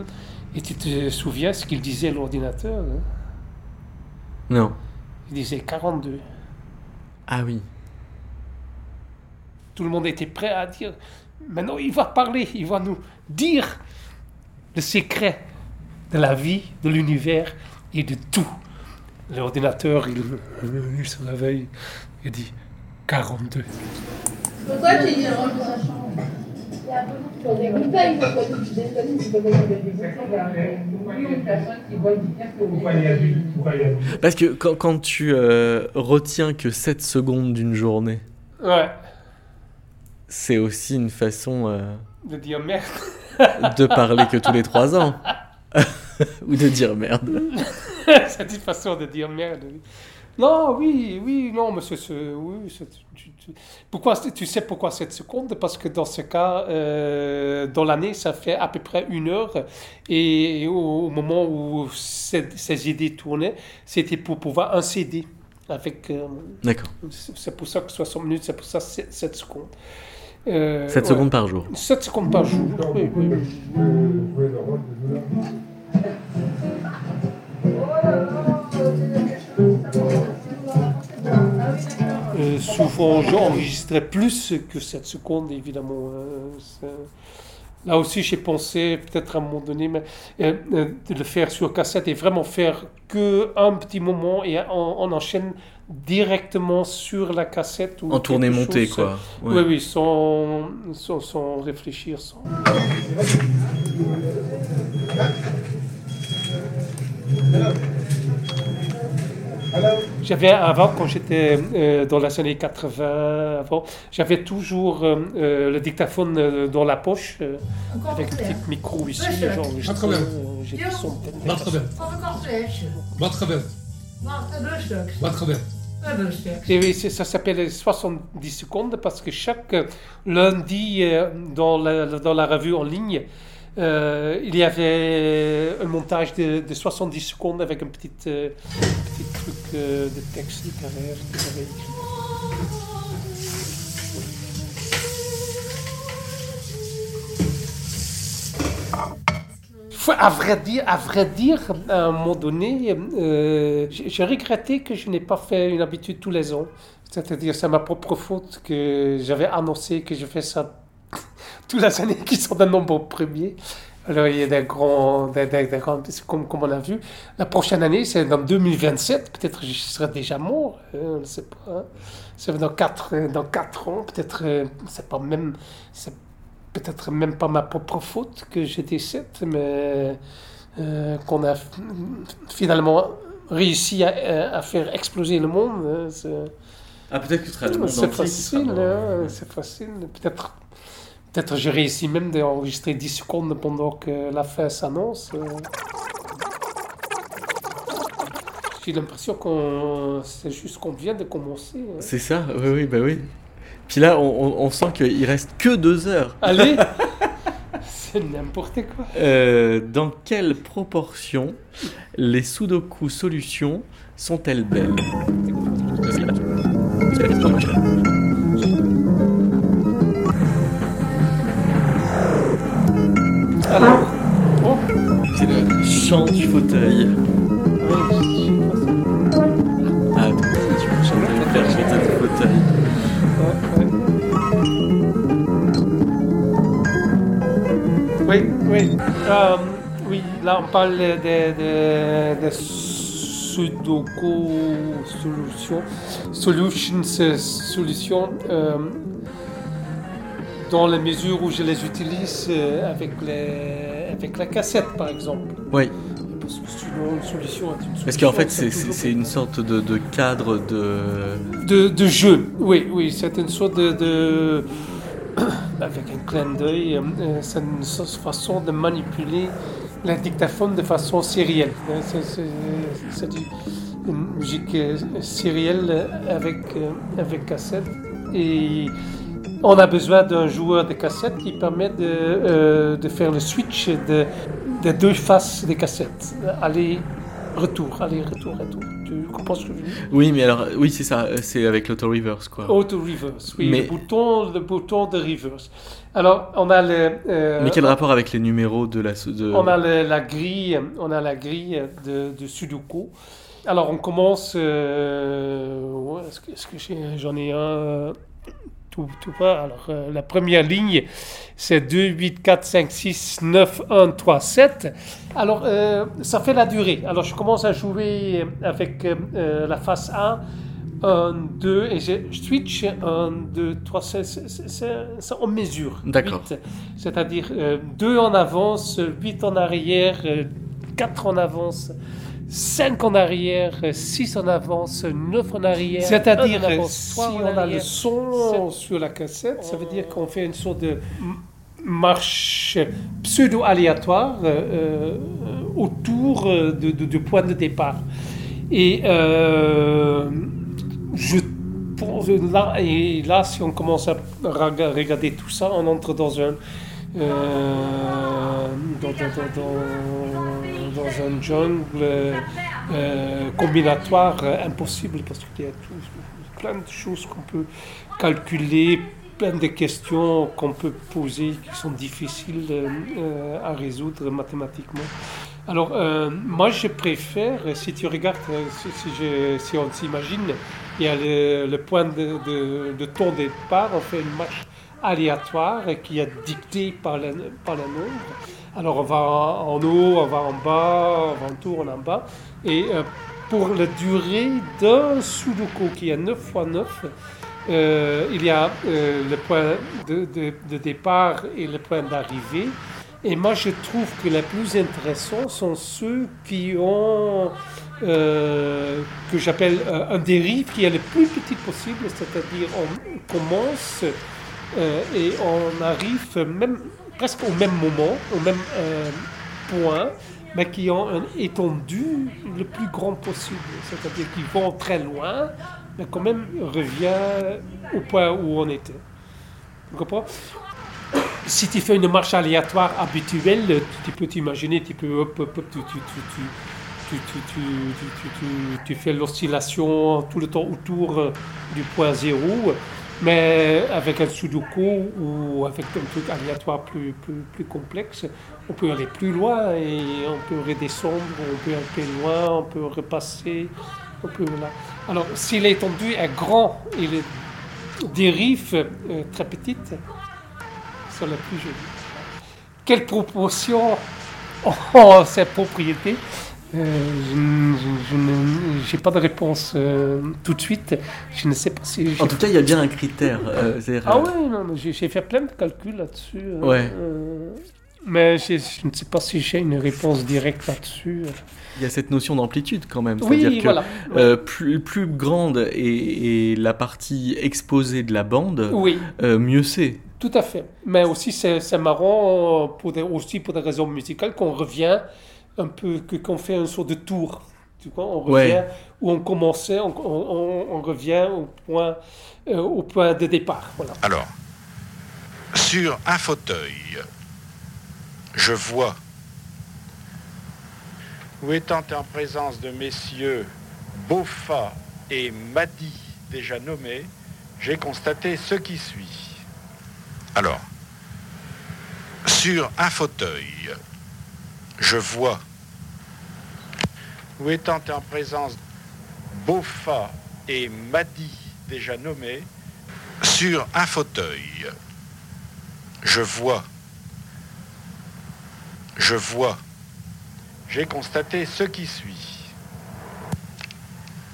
et tu te souviens ce qu'il disait l'ordinateur hein? Non. Il disait 42. Ah oui. Tout le monde était prêt à dire, maintenant il va parler, il va nous dire le secret de la vie, de l'univers et de tout. L'ordinateur, il, il se réveille et dit 42. Pourquoi tu dis Parce que quand, quand tu euh, retiens que 7 secondes d'une journée, ouais. c'est aussi une façon euh, de dire merde. de parler que tous les 3 ans. Ou de dire merde. c'est une façon de dire merde. Non, oui, oui, non, mais c'est... oui, tu, tu- pourquoi, tu sais pourquoi 7 secondes Parce que dans ce cas, euh, dans l'année, ça fait à peu près une heure. Et au, au moment où ces, ces idées tournaient, c'était pour pouvoir un CD. Avec, euh, D'accord. c'est pour ça que 60 minutes, c'est pour ça 7, secondes. Euh, 7 ouais. secondes par jour. 7 secondes par jour, oui, oui. Euh, souvent, j'enregistrais plus que 7 secondes, évidemment. hein, Là aussi, j'ai pensé, peut-être à un moment donné, mais, euh, euh, de le faire sur cassette et vraiment faire que un petit moment et on, on enchaîne directement sur la cassette. Ou En tournée montée, quoi. Oui, oui, sans, sans, sans réfléchir. Sans... J'avais avant, quand j'étais euh, dans les années 80, avant, j'avais toujours euh, euh, le dictaphone euh, dans la poche, euh, avec un petit micro ici. Euh, J'ai des centaines de ruststuk. Et oui, ça s'appelle 70 secondes parce que chaque lundi dans la, dans la revue en ligne, euh, il y avait un montage de, de 70 secondes avec un petit, euh, petit truc euh, de texte littéraire que j'avais écrit. Faut- À vrai dire, à vrai dire, à un moment donné, euh, j'ai regretté que je n'ai pas fait une habitude tous les ans. C'est-à-dire, c'est ma propre faute que j'avais annoncé que je fais ça toutes les années qui sont d'un nombre premier. Alors, il y a des grands, des, des- des grands- comme, comme on a vu. La prochaine année, c'est dans 2027. Peut-être je serai déjà mort. hein, on ne sait pas. hein. C'est dans quatre, euh, dans quatre ans. Peut-être, euh, c'est pas même, c'est peut-être même pas ma propre faute que je décède, mais euh, qu'on a finalement réussi à, à faire exploser le monde. hein, Ah, peut-être que tu seras le monde c'est facile, hein, c'est facile. Peut-être, peut-être j'ai réussi même d'enregistrer 10 secondes pendant que la fin s'annonce. euh. J'ai l'impression qu'on c'est juste qu'on vient de commencer. hein. C'est ça, oui, oui, bah oui. Puis là, on, on- on sent qu'il reste que deux heures. Allez, c'est n'importe quoi. Euh, dans quelle proportion les Sudoku solutions sont-elles belles? Le chant du fauteuil. Ah, tu peux faire chanter du fauteuil. Oui, oui. Euh, oui, là on parle de, Sudoku solutions, solutions, euh, solutions dans la mesure où je les utilise euh, avec, les, avec la cassette par exemple. Oui, Parce que sinon une solution est une solution. parce qu'en fait, c'est- une sorte de, de cadre de. de, de jeu. Oui, oui, c'est une sorte de, de- avec un clin d'œil, euh, c'est une façon de manipuler la dictaphone de façon sérielle. hein. C'est- c'est- C'est du- une musique euh, sérielle avec, avec cassette. Et on a besoin d'un joueur de cassette qui permet de, euh, de faire le switch de, de deux faces des cassettes. Aller, retour, aller, retour, retour. Tu comprends ce que je veux dire? Oui, mais alors, oui, c'est ça, euh, c'est avec l'auto reverse quoi. Auto reverse, oui, Mais- le, bouton, le bouton de reverse. Alors, on a le. euh, Mais quel rapport avec les numéros de la. De... on a le- la grille, on a la grille de, de Sudoku. Alors, on commence. euh, Est-ce que, j'en ai un? Tout, tout pas Alors, euh, la première ligne, c'est 2, 8, 4, 5, 6, 9, 1, 3, 7. Alors, euh, ça fait la durée. Alors, je commence à jouer avec euh, la face 1. 1, 2, et je switch 1, 2, 3, c'est en mesure. D'accord. C'est-à-dire 2 en avance, 8 en arrière, 4 en avance, 5 en arrière, 6 en avance, 9 en arrière. C'est-à-dire, si on a le son sur la cassette, ça veut dire qu'on fait une sorte de marche pseudo-aléatoire euh, euh, autour euh, de, de- du point de départ. Et euh, je pense là, et là, si on commence à rega- regarder tout ça, on entre dans un euh, dans, un jungle euh, combinatoire euh, impossible parce qu'il y a tout- plein de choses qu'on peut calculer, plein de questions qu'on peut poser qui sont difficiles à résoudre mathématiquement. Alors, moi, je préfère, si tu regardes, si, on s'imagine, il y a le, le point de, de, de ton départ, on fait une marche aléatoire qui est dictée par la, par la nombre. Alors, on va en haut, on va en bas, on va en tour, on en bas. Et euh, pour la durée d'un Sudoku qui est 9 x 9, euh, il y a euh, le point de, de- départ et le point d'arrivée. Et moi, je trouve que les plus intéressants sont ceux qui ont, que j'appelle un dérive qui est le plus petit possible, c'est-à-dire on commence euh, et on arrive même presque au même moment, au même euh, point, mais qui ont un étendu le plus grand possible, c'est-à-dire qu'ils vont très loin, mais quand même revient au point où on était. Tu comprends si tu fais une marche aléatoire habituelle, tu peux t'imaginer, tu peux hop, hop, hop, tu, fais l'oscillation tout le temps autour euh, du point zéro, mais avec un sudoku ou avec un truc aléatoire plus, plus, plus complexe, on peut aller plus loin et on peut redescendre, on peut aller plus loin, on peut repasser, on peut là. Alors, si l'étendue est grand et les dérives euh, très petites, sont les plus jolies. Quelle proportion ont ces propriétés? Euh, Je n'ai pas de réponse euh, tout de suite. Je ne sais pas si. En tout cas, il y a bien un critère. euh, Ah mais j'ai fait plein de calculs là-dessus. euh, Ouais. euh, mais je ne sais pas si j'ai une réponse directe là-dessus. Il y a cette notion d'amplitude quand même. Oui, C'est-à-dire que voilà. plus, plus grande est, est la partie exposée de la bande, Oui. mieux c'est. Tout à fait. Mais aussi, c'est marrant, pour des, aussi pour des raisons musicales, qu'on revient un peu, que- qu'on fait un sort de tour. Tu vois, on revient Ouais. où on commençait, on, on- on- on revient au point, euh, au point de départ. Voilà. Alors, sur un fauteuil, je vois, où étant en présence de messieurs Beaufa et Madi déjà nommés, j'ai constaté ce qui suit. Alors, sur un fauteuil, je vois, où étant en présence Beaufa et Madi déjà nommés, sur un fauteuil, je vois, je vois, j'ai constaté ce qui suit.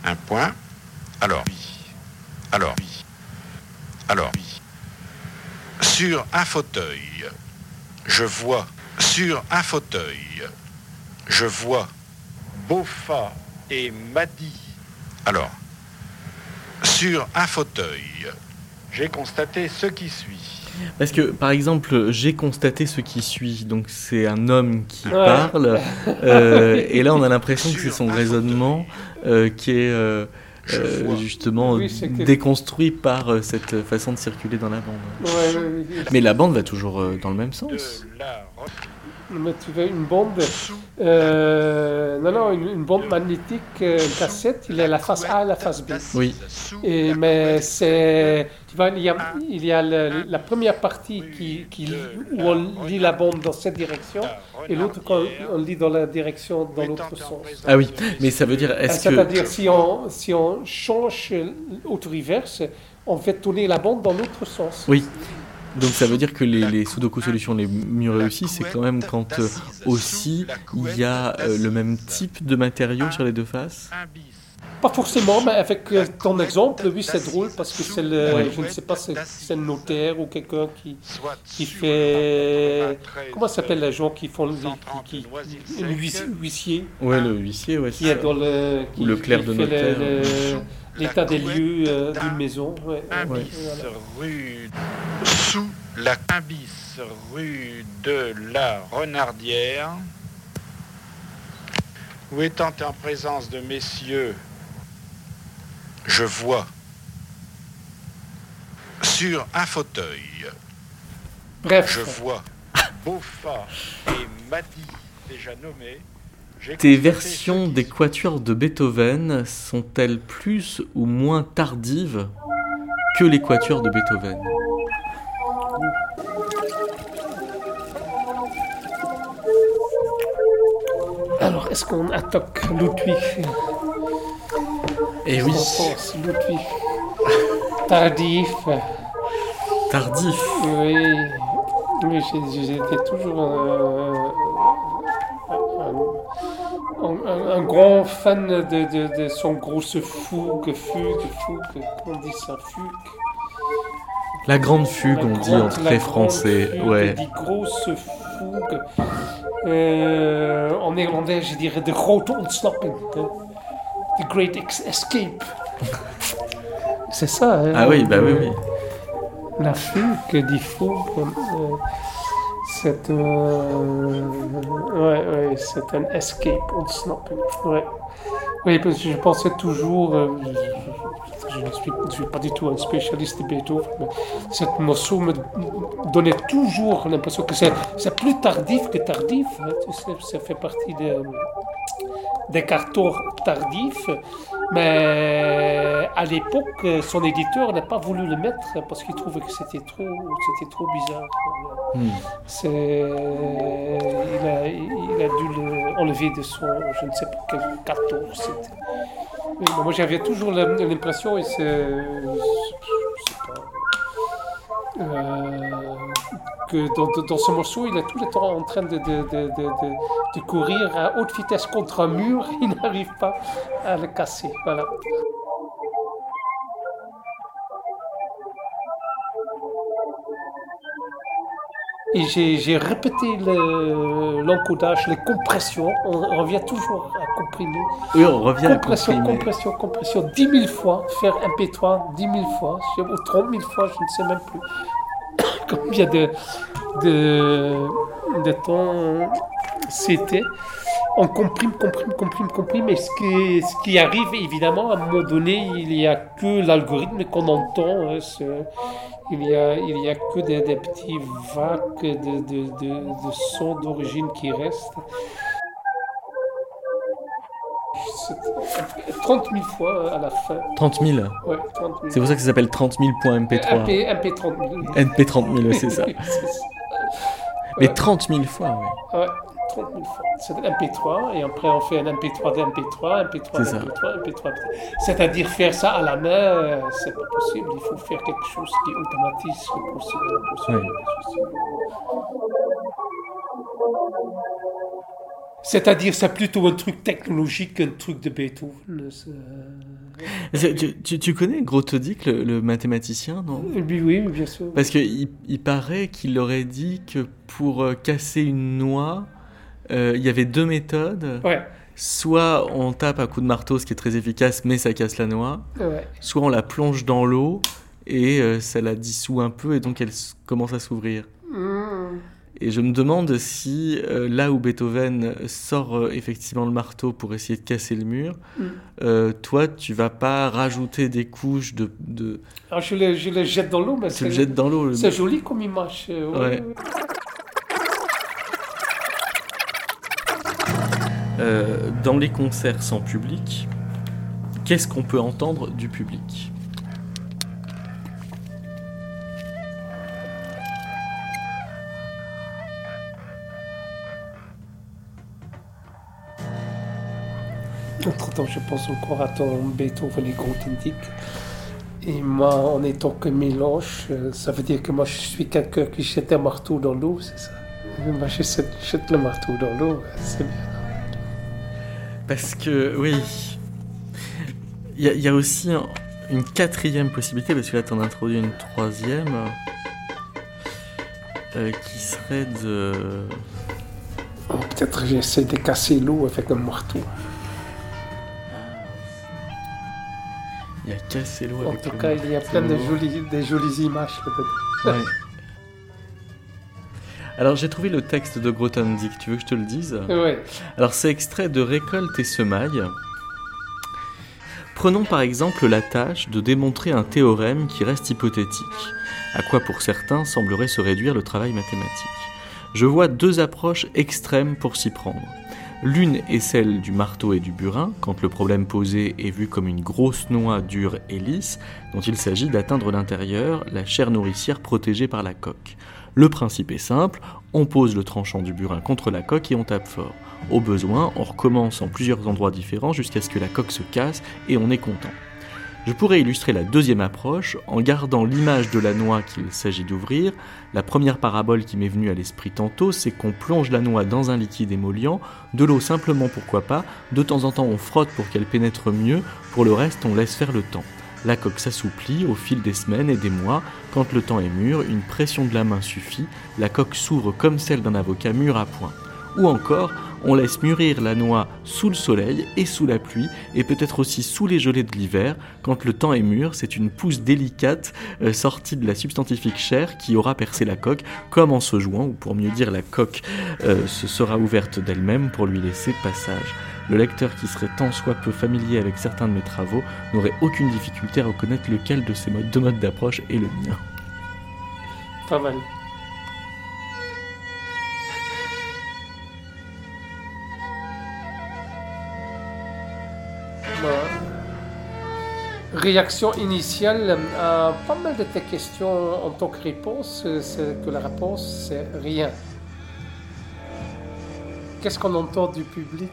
Un point, alors. Alors. Alors. Sur un fauteuil, je vois, sur un fauteuil, je vois Beaufa et Madi. Alors, sur un fauteuil, j'ai constaté ce qui suit. Parce que, par exemple, j'ai constaté ce qui suit. Donc, c'est un homme qui Ouais. parle. euh, et là, on a l'impression que c'est son raisonnement euh, qui est euh, justement Oui, déconstruit par euh, cette façon de circuler dans la bande. Ouais. Mais la bande va toujours euh, dans le même De sens. la Mais tu veux une bande euh, Non, non, une, une bande magnétique euh, cassette, il y a la face A et la face B. Oui. Et, mais c'est. Tu vois, il y a, il y a le- la première partie qui, qui, où on lit la bande dans cette direction et l'autre quand on lit dans la direction dans l'autre sens. Ah oui, mais ça veut dire, est-ce que... C'est-à-dire, si, on, si on change auto-reverse, on fait tourner la bande dans l'autre sens. Oui. Donc ça veut dire que les, les Sudoku solutions les mieux réussies, c'est quand même quand euh, aussi il y a euh, le même type de matériau sur les deux faces. Pas forcément, mais avec euh, ton exemple, oui, c'est drôle parce que c'est le. Ouais. Je ne sais pas, c'est c'est le notaire ou quelqu'un qui. Qui fait. le 93, Comment s'appellent les gens qui font le. 130 Qui, qui, huissier, Ouais, le huissier, ouais. qui c'est est ça. dans le. Qui, Ou le clerc de notaire. le- le- Sous L'état des lieux euh, d'un d'une maison. ouais, rue sous la bis rue de la Renardière ou étant en présence de messieurs, je vois sur un fauteuil, Bref. je vois Beaufort et Madi déjà nommés. Tes versions des quatuors de Beethoven sont-elles plus ou moins tardives que les quatuors de Beethoven? Alors, est-ce qu'on attaque Ludwig? Eh oui, qu'on pense, Ludwig. Tardif? tardif. Oui. J'ai- j'étais toujours un, un- un- un grand fan de, de- de son grosse fougue, fugue, comment on dit ça, fugue. La grande fugue, La on dit grande- en la très français. fugue, Ouais. Die grosse fugue. Euh, en néerlandais, je dirais de grote ontsnapping. The Great Escape. C'est ça, hein Ah oui, bah oui, oui. La fugue, die fougue, euh, euh, ouais, c'est un escape, ontsnapping. Ouais. Oui, parce que je pensais toujours, euh, je, ne suis, pas du tout un spécialiste de Beethoven, mais ce morceau me donnait toujours l'impression que c'est c'est plus tardif que tardif. hein, tu sais, ça fait partie des, des cartons tardifs. Mais à l'époque, son éditeur n'a pas voulu le mettre parce qu'il trouvait que c'était trop, c'était trop bizarre. Hmm. C'est, il, a, il a dû l'enlever de son, je ne sais pas quel carton c'était. Mais moi j'avais toujours l'impression, et c'est, c'est pas, euh, que dans, ce morceau, il est tout le temps en train de, de, de, de, de- de courir à haute vitesse contre un mur, il n'arrive pas à le casser. Voilà. Et j'ai répété le- l'encodage, les compressions. On, on revient toujours à comprimer. Oui, on revient à Compression, comprimer. compression, compression. 10 000 fois. Faire MP3 10 000 fois. Ou 30 000 fois, je ne sais même plus. Combien de, de, de temps c'était. On comprime, comprime, comprime, comprime. Et ce qui, ce qui arrive, évidemment, à un moment donné, il n'y a que l'algorithme qu'on entend. hein, il n'y a, a que des, des petits vagues de, de, de, de sons d'origine qui restent. C'est 30 000 fois à la fin. 30 000. Ouais, 30 000. C'est pour ça que ça s'appelle 30 000.mp3. MP, MP 30 000. NP 30 000, c'est ça. Mais Ouais. 30 000 fois, oui. Ouais, 30 000 fois. C'est un MP3, et après on fait un MP3 d'MP3, MP3 C'est ça. d'MP3, MP3. C'est-à-dire faire ça à la main, euh, c'est pas possible. Il faut faire quelque chose qui automatise le procédé. le procédé, Ouais. le procédé. C'est-à-dire, c'est plutôt un truc technologique qu'un truc de Beethoven. c'est- C'est- Tu, tu- tu connais Grothendieck, le, le mathématicien, non? Oui, oui, bien sûr. Parce qu'il il paraît qu'il aurait dit que pour euh, casser une noix, euh, il y avait deux méthodes. Ouais, Soit on tape à coup de marteau, ce qui est très efficace, mais ça casse la noix. ouais. Soit on la plonge dans l'eau et euh, ça la dissout un peu et donc elle commence à s'ouvrir. Hmm. Et je me demande si euh, là où Beethoven sort euh, effectivement le marteau pour essayer de casser le mur, Mm. euh, toi tu vas pas rajouter des couches de... de... Alors, je le, je le jette dans l'eau, mais Tu le jettes dans l'eau. le- c'est joli comme image. euh, ouais, Ouais. ouais. Euh, dans les concerts sans public, qu'est-ce qu'on peut entendre du public? Entre-temps, je pense encore à ton Beethoven et Grothendieck. Et moi, en étant que mélange, euh, ça veut dire que moi, je suis quelqu'un qui jette un marteau dans l'eau, c'est ça? Moi, je jette, le marteau dans l'eau, c'est bien. Parce que, oui, il y, a- il y a aussi un- une quatrième possibilité, parce que là tu en as introduit une troisième, euh, qui serait de... Oh, Peut-être j'essaie de casser l'eau avec un marteau. Il y a cassé l'eau En avec tout le cas, il y a plein de jolies, de jolies images peut-être. Ouais. Alors j'ai trouvé le texte de Grothendieck, tu veux que je te le dise Ouais. Alors c'est extrait de Récolte et semailles. Prenons par exemple la tâche de démontrer un théorème qui reste hypothétique, à quoi pour certains semblerait se réduire le travail mathématique. Je vois deux approches extrêmes pour s'y prendre. L'une est celle du marteau et du burin, quand le problème posé est vu comme une grosse noix dure et lisse, dont il s'agit d'atteindre l'intérieur, la chair nourricière protégée par la coque. Le principe est simple, on pose le tranchant du burin contre la coque et on tape fort. Au besoin, on recommence en plusieurs endroits différents jusqu'à ce que la coque se casse et on est content. Je pourrais illustrer la deuxième approche en gardant l'image de la noix qu'il s'agit d'ouvrir. La première parabole qui m'est venue à l'esprit tantôt, c'est qu'on plonge la noix dans un liquide émollient, de l'eau simplement pourquoi pas, de temps en temps on frotte pour qu'elle pénètre mieux, pour le reste on laisse faire le temps. La coque s'assouplit au fil des semaines et des mois. Quand le temps est mûr, une pression de la main suffit. La coque s'ouvre comme celle d'un avocat mûr à point. Ou encore, on laisse mûrir la noix sous le soleil et sous la pluie, et peut-être aussi sous les gelées de l'hiver. Quand le temps est mûr, c'est une pousse délicate euh, sortie de la substantifique chair qui aura percé la coque, comme en se jouant, ou pour mieux dire, la coque euh, se sera ouverte d'elle-même pour lui laisser passage. Le lecteur qui serait tant soit peu familier avec certains de mes travaux n'aurait aucune difficulté à reconnaître lequel de ces deux modes d'approche est le mien. Pas mal. Réaction initiale à pas mal de tes questions en tant que réponse, c'est que la réponse c'est rien. Qu'est-ce qu'on entend du public?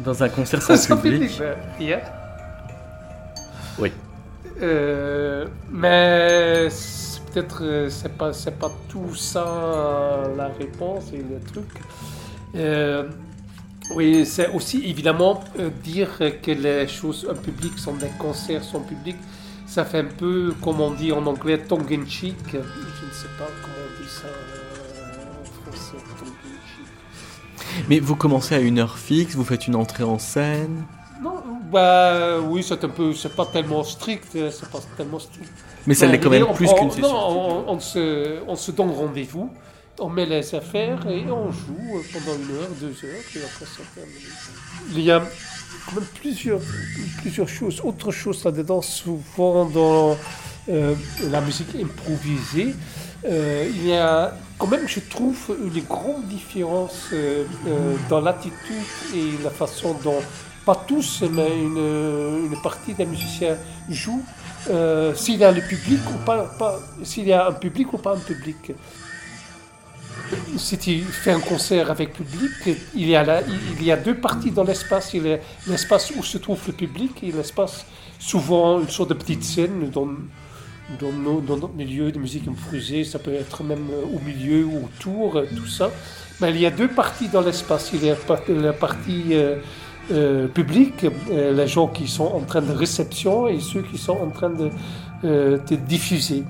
Dans un concert sans public ben, Rien. Oui. Euh, mais peut-être euh, c'est pas c'est pas tout ça euh, la réponse et le truc. Euh, oui, c'est aussi évidemment euh, dire que les choses en public sont des concerts sans public. Ça fait un peu, comme on dit en anglais, tongue in cheek. Je ne sais pas comment on dit ça euh, en français, tongue in cheek. Mais vous commencez à une heure fixe, vous faites une entrée en scène Non, bah oui, c'est un peu, c'est pas tellement strict, euh, c'est pas tellement strict. Mais ça l'est quand même on plus qu'une session. Non, on, on se, on se donne rendez-vous, on met les affaires et on joue pendant une heure, deux heures, et après. Il y a quand même plusieurs, plusieurs choses, autre chose là-dedans, souvent dans euh, la musique improvisée. euh, il y a quand même, je trouve, une grande différence euh, dans l'attitude et la façon dont, pas tous, mais une, une partie des musiciens jouent euh, s'il y a le public ou pas, pas- s'il y a un public ou pas un public. Si tu fais un concert avec public, il y a, deux parties dans l'espace. Il y a l'espace où se trouve le public et l'espace, souvent une sorte de petite scène dans, dans, notre milieu de musique improvisée. Ça peut être même euh, au milieu ou autour, euh, tout ça. Mais il y a deux parties dans l'espace. Il y a la partie euh, publique, les gens qui sont en train de réception et ceux qui sont en train de diffuser.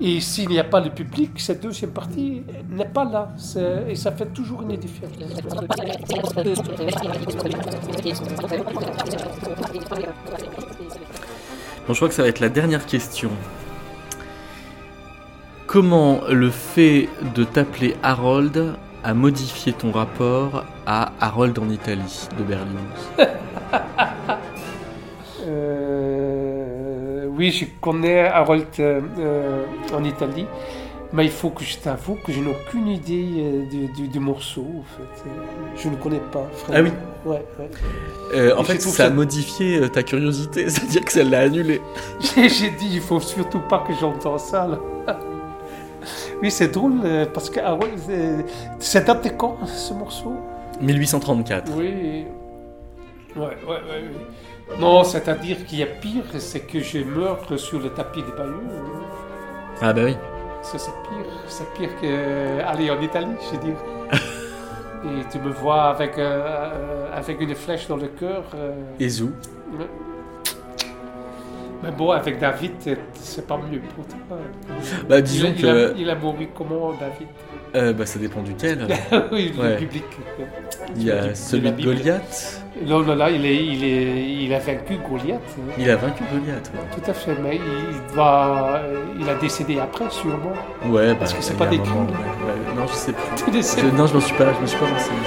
Et s'il n'y a pas le public, cette deuxième partie n'est pas là. Et ça fait toujours une différence. Bon, je crois que ça va être la dernière question. Comment le fait de t'appeler Harold a modifié ton rapport à Harold en Italie de Berlioz? oui, je connais Harold euh, euh, en Italie, mais il faut que je t'avoue que je n'ai aucune idée euh, du, du- du morceau. En fait. Je ne connais pas. Ah oui Ouais, ouais. Euh, En fait, ça a modifié ta curiosité, c'est-à-dire que ça l'a annulé. J'ai dit, il faut surtout pas que j'entende ça. Là. Oui, c'est drôle parce que Harold, euh, c'est date de quand ce morceau? 1834. Oui. Ouais, ouais, ouais. ouais. Non, c'est-à-dire qu'il y a pire, c'est que je meurs sur le tapis de Bayeux. Ah bah oui. Ça, c'est pire. C'est pire qu'aller en Italie, je veux dire. Et tu me vois avec, euh, euh, avec une flèche dans le cœur. euh, Et Zou. Mais bon, avec David, c'est- pas mieux pour toi. Bah, disons il, que- a, il a mouru comment, David? Euh, bah, ça dépend duquel. Oui, le Ouais. biblique. Il y a celui de. Goliath. Non, non, là, il, est, il, est, il a vaincu Goliath. Il a vaincu Goliath. ouais. Tout à fait, mais il, va, il a décédé après, sûrement. Ouais, Parce bah, que c'est pas des moment, trucs. ouais, ouais. Non, je sais plus. Je- non, je m'en suis pas, je me suis pas renseigné.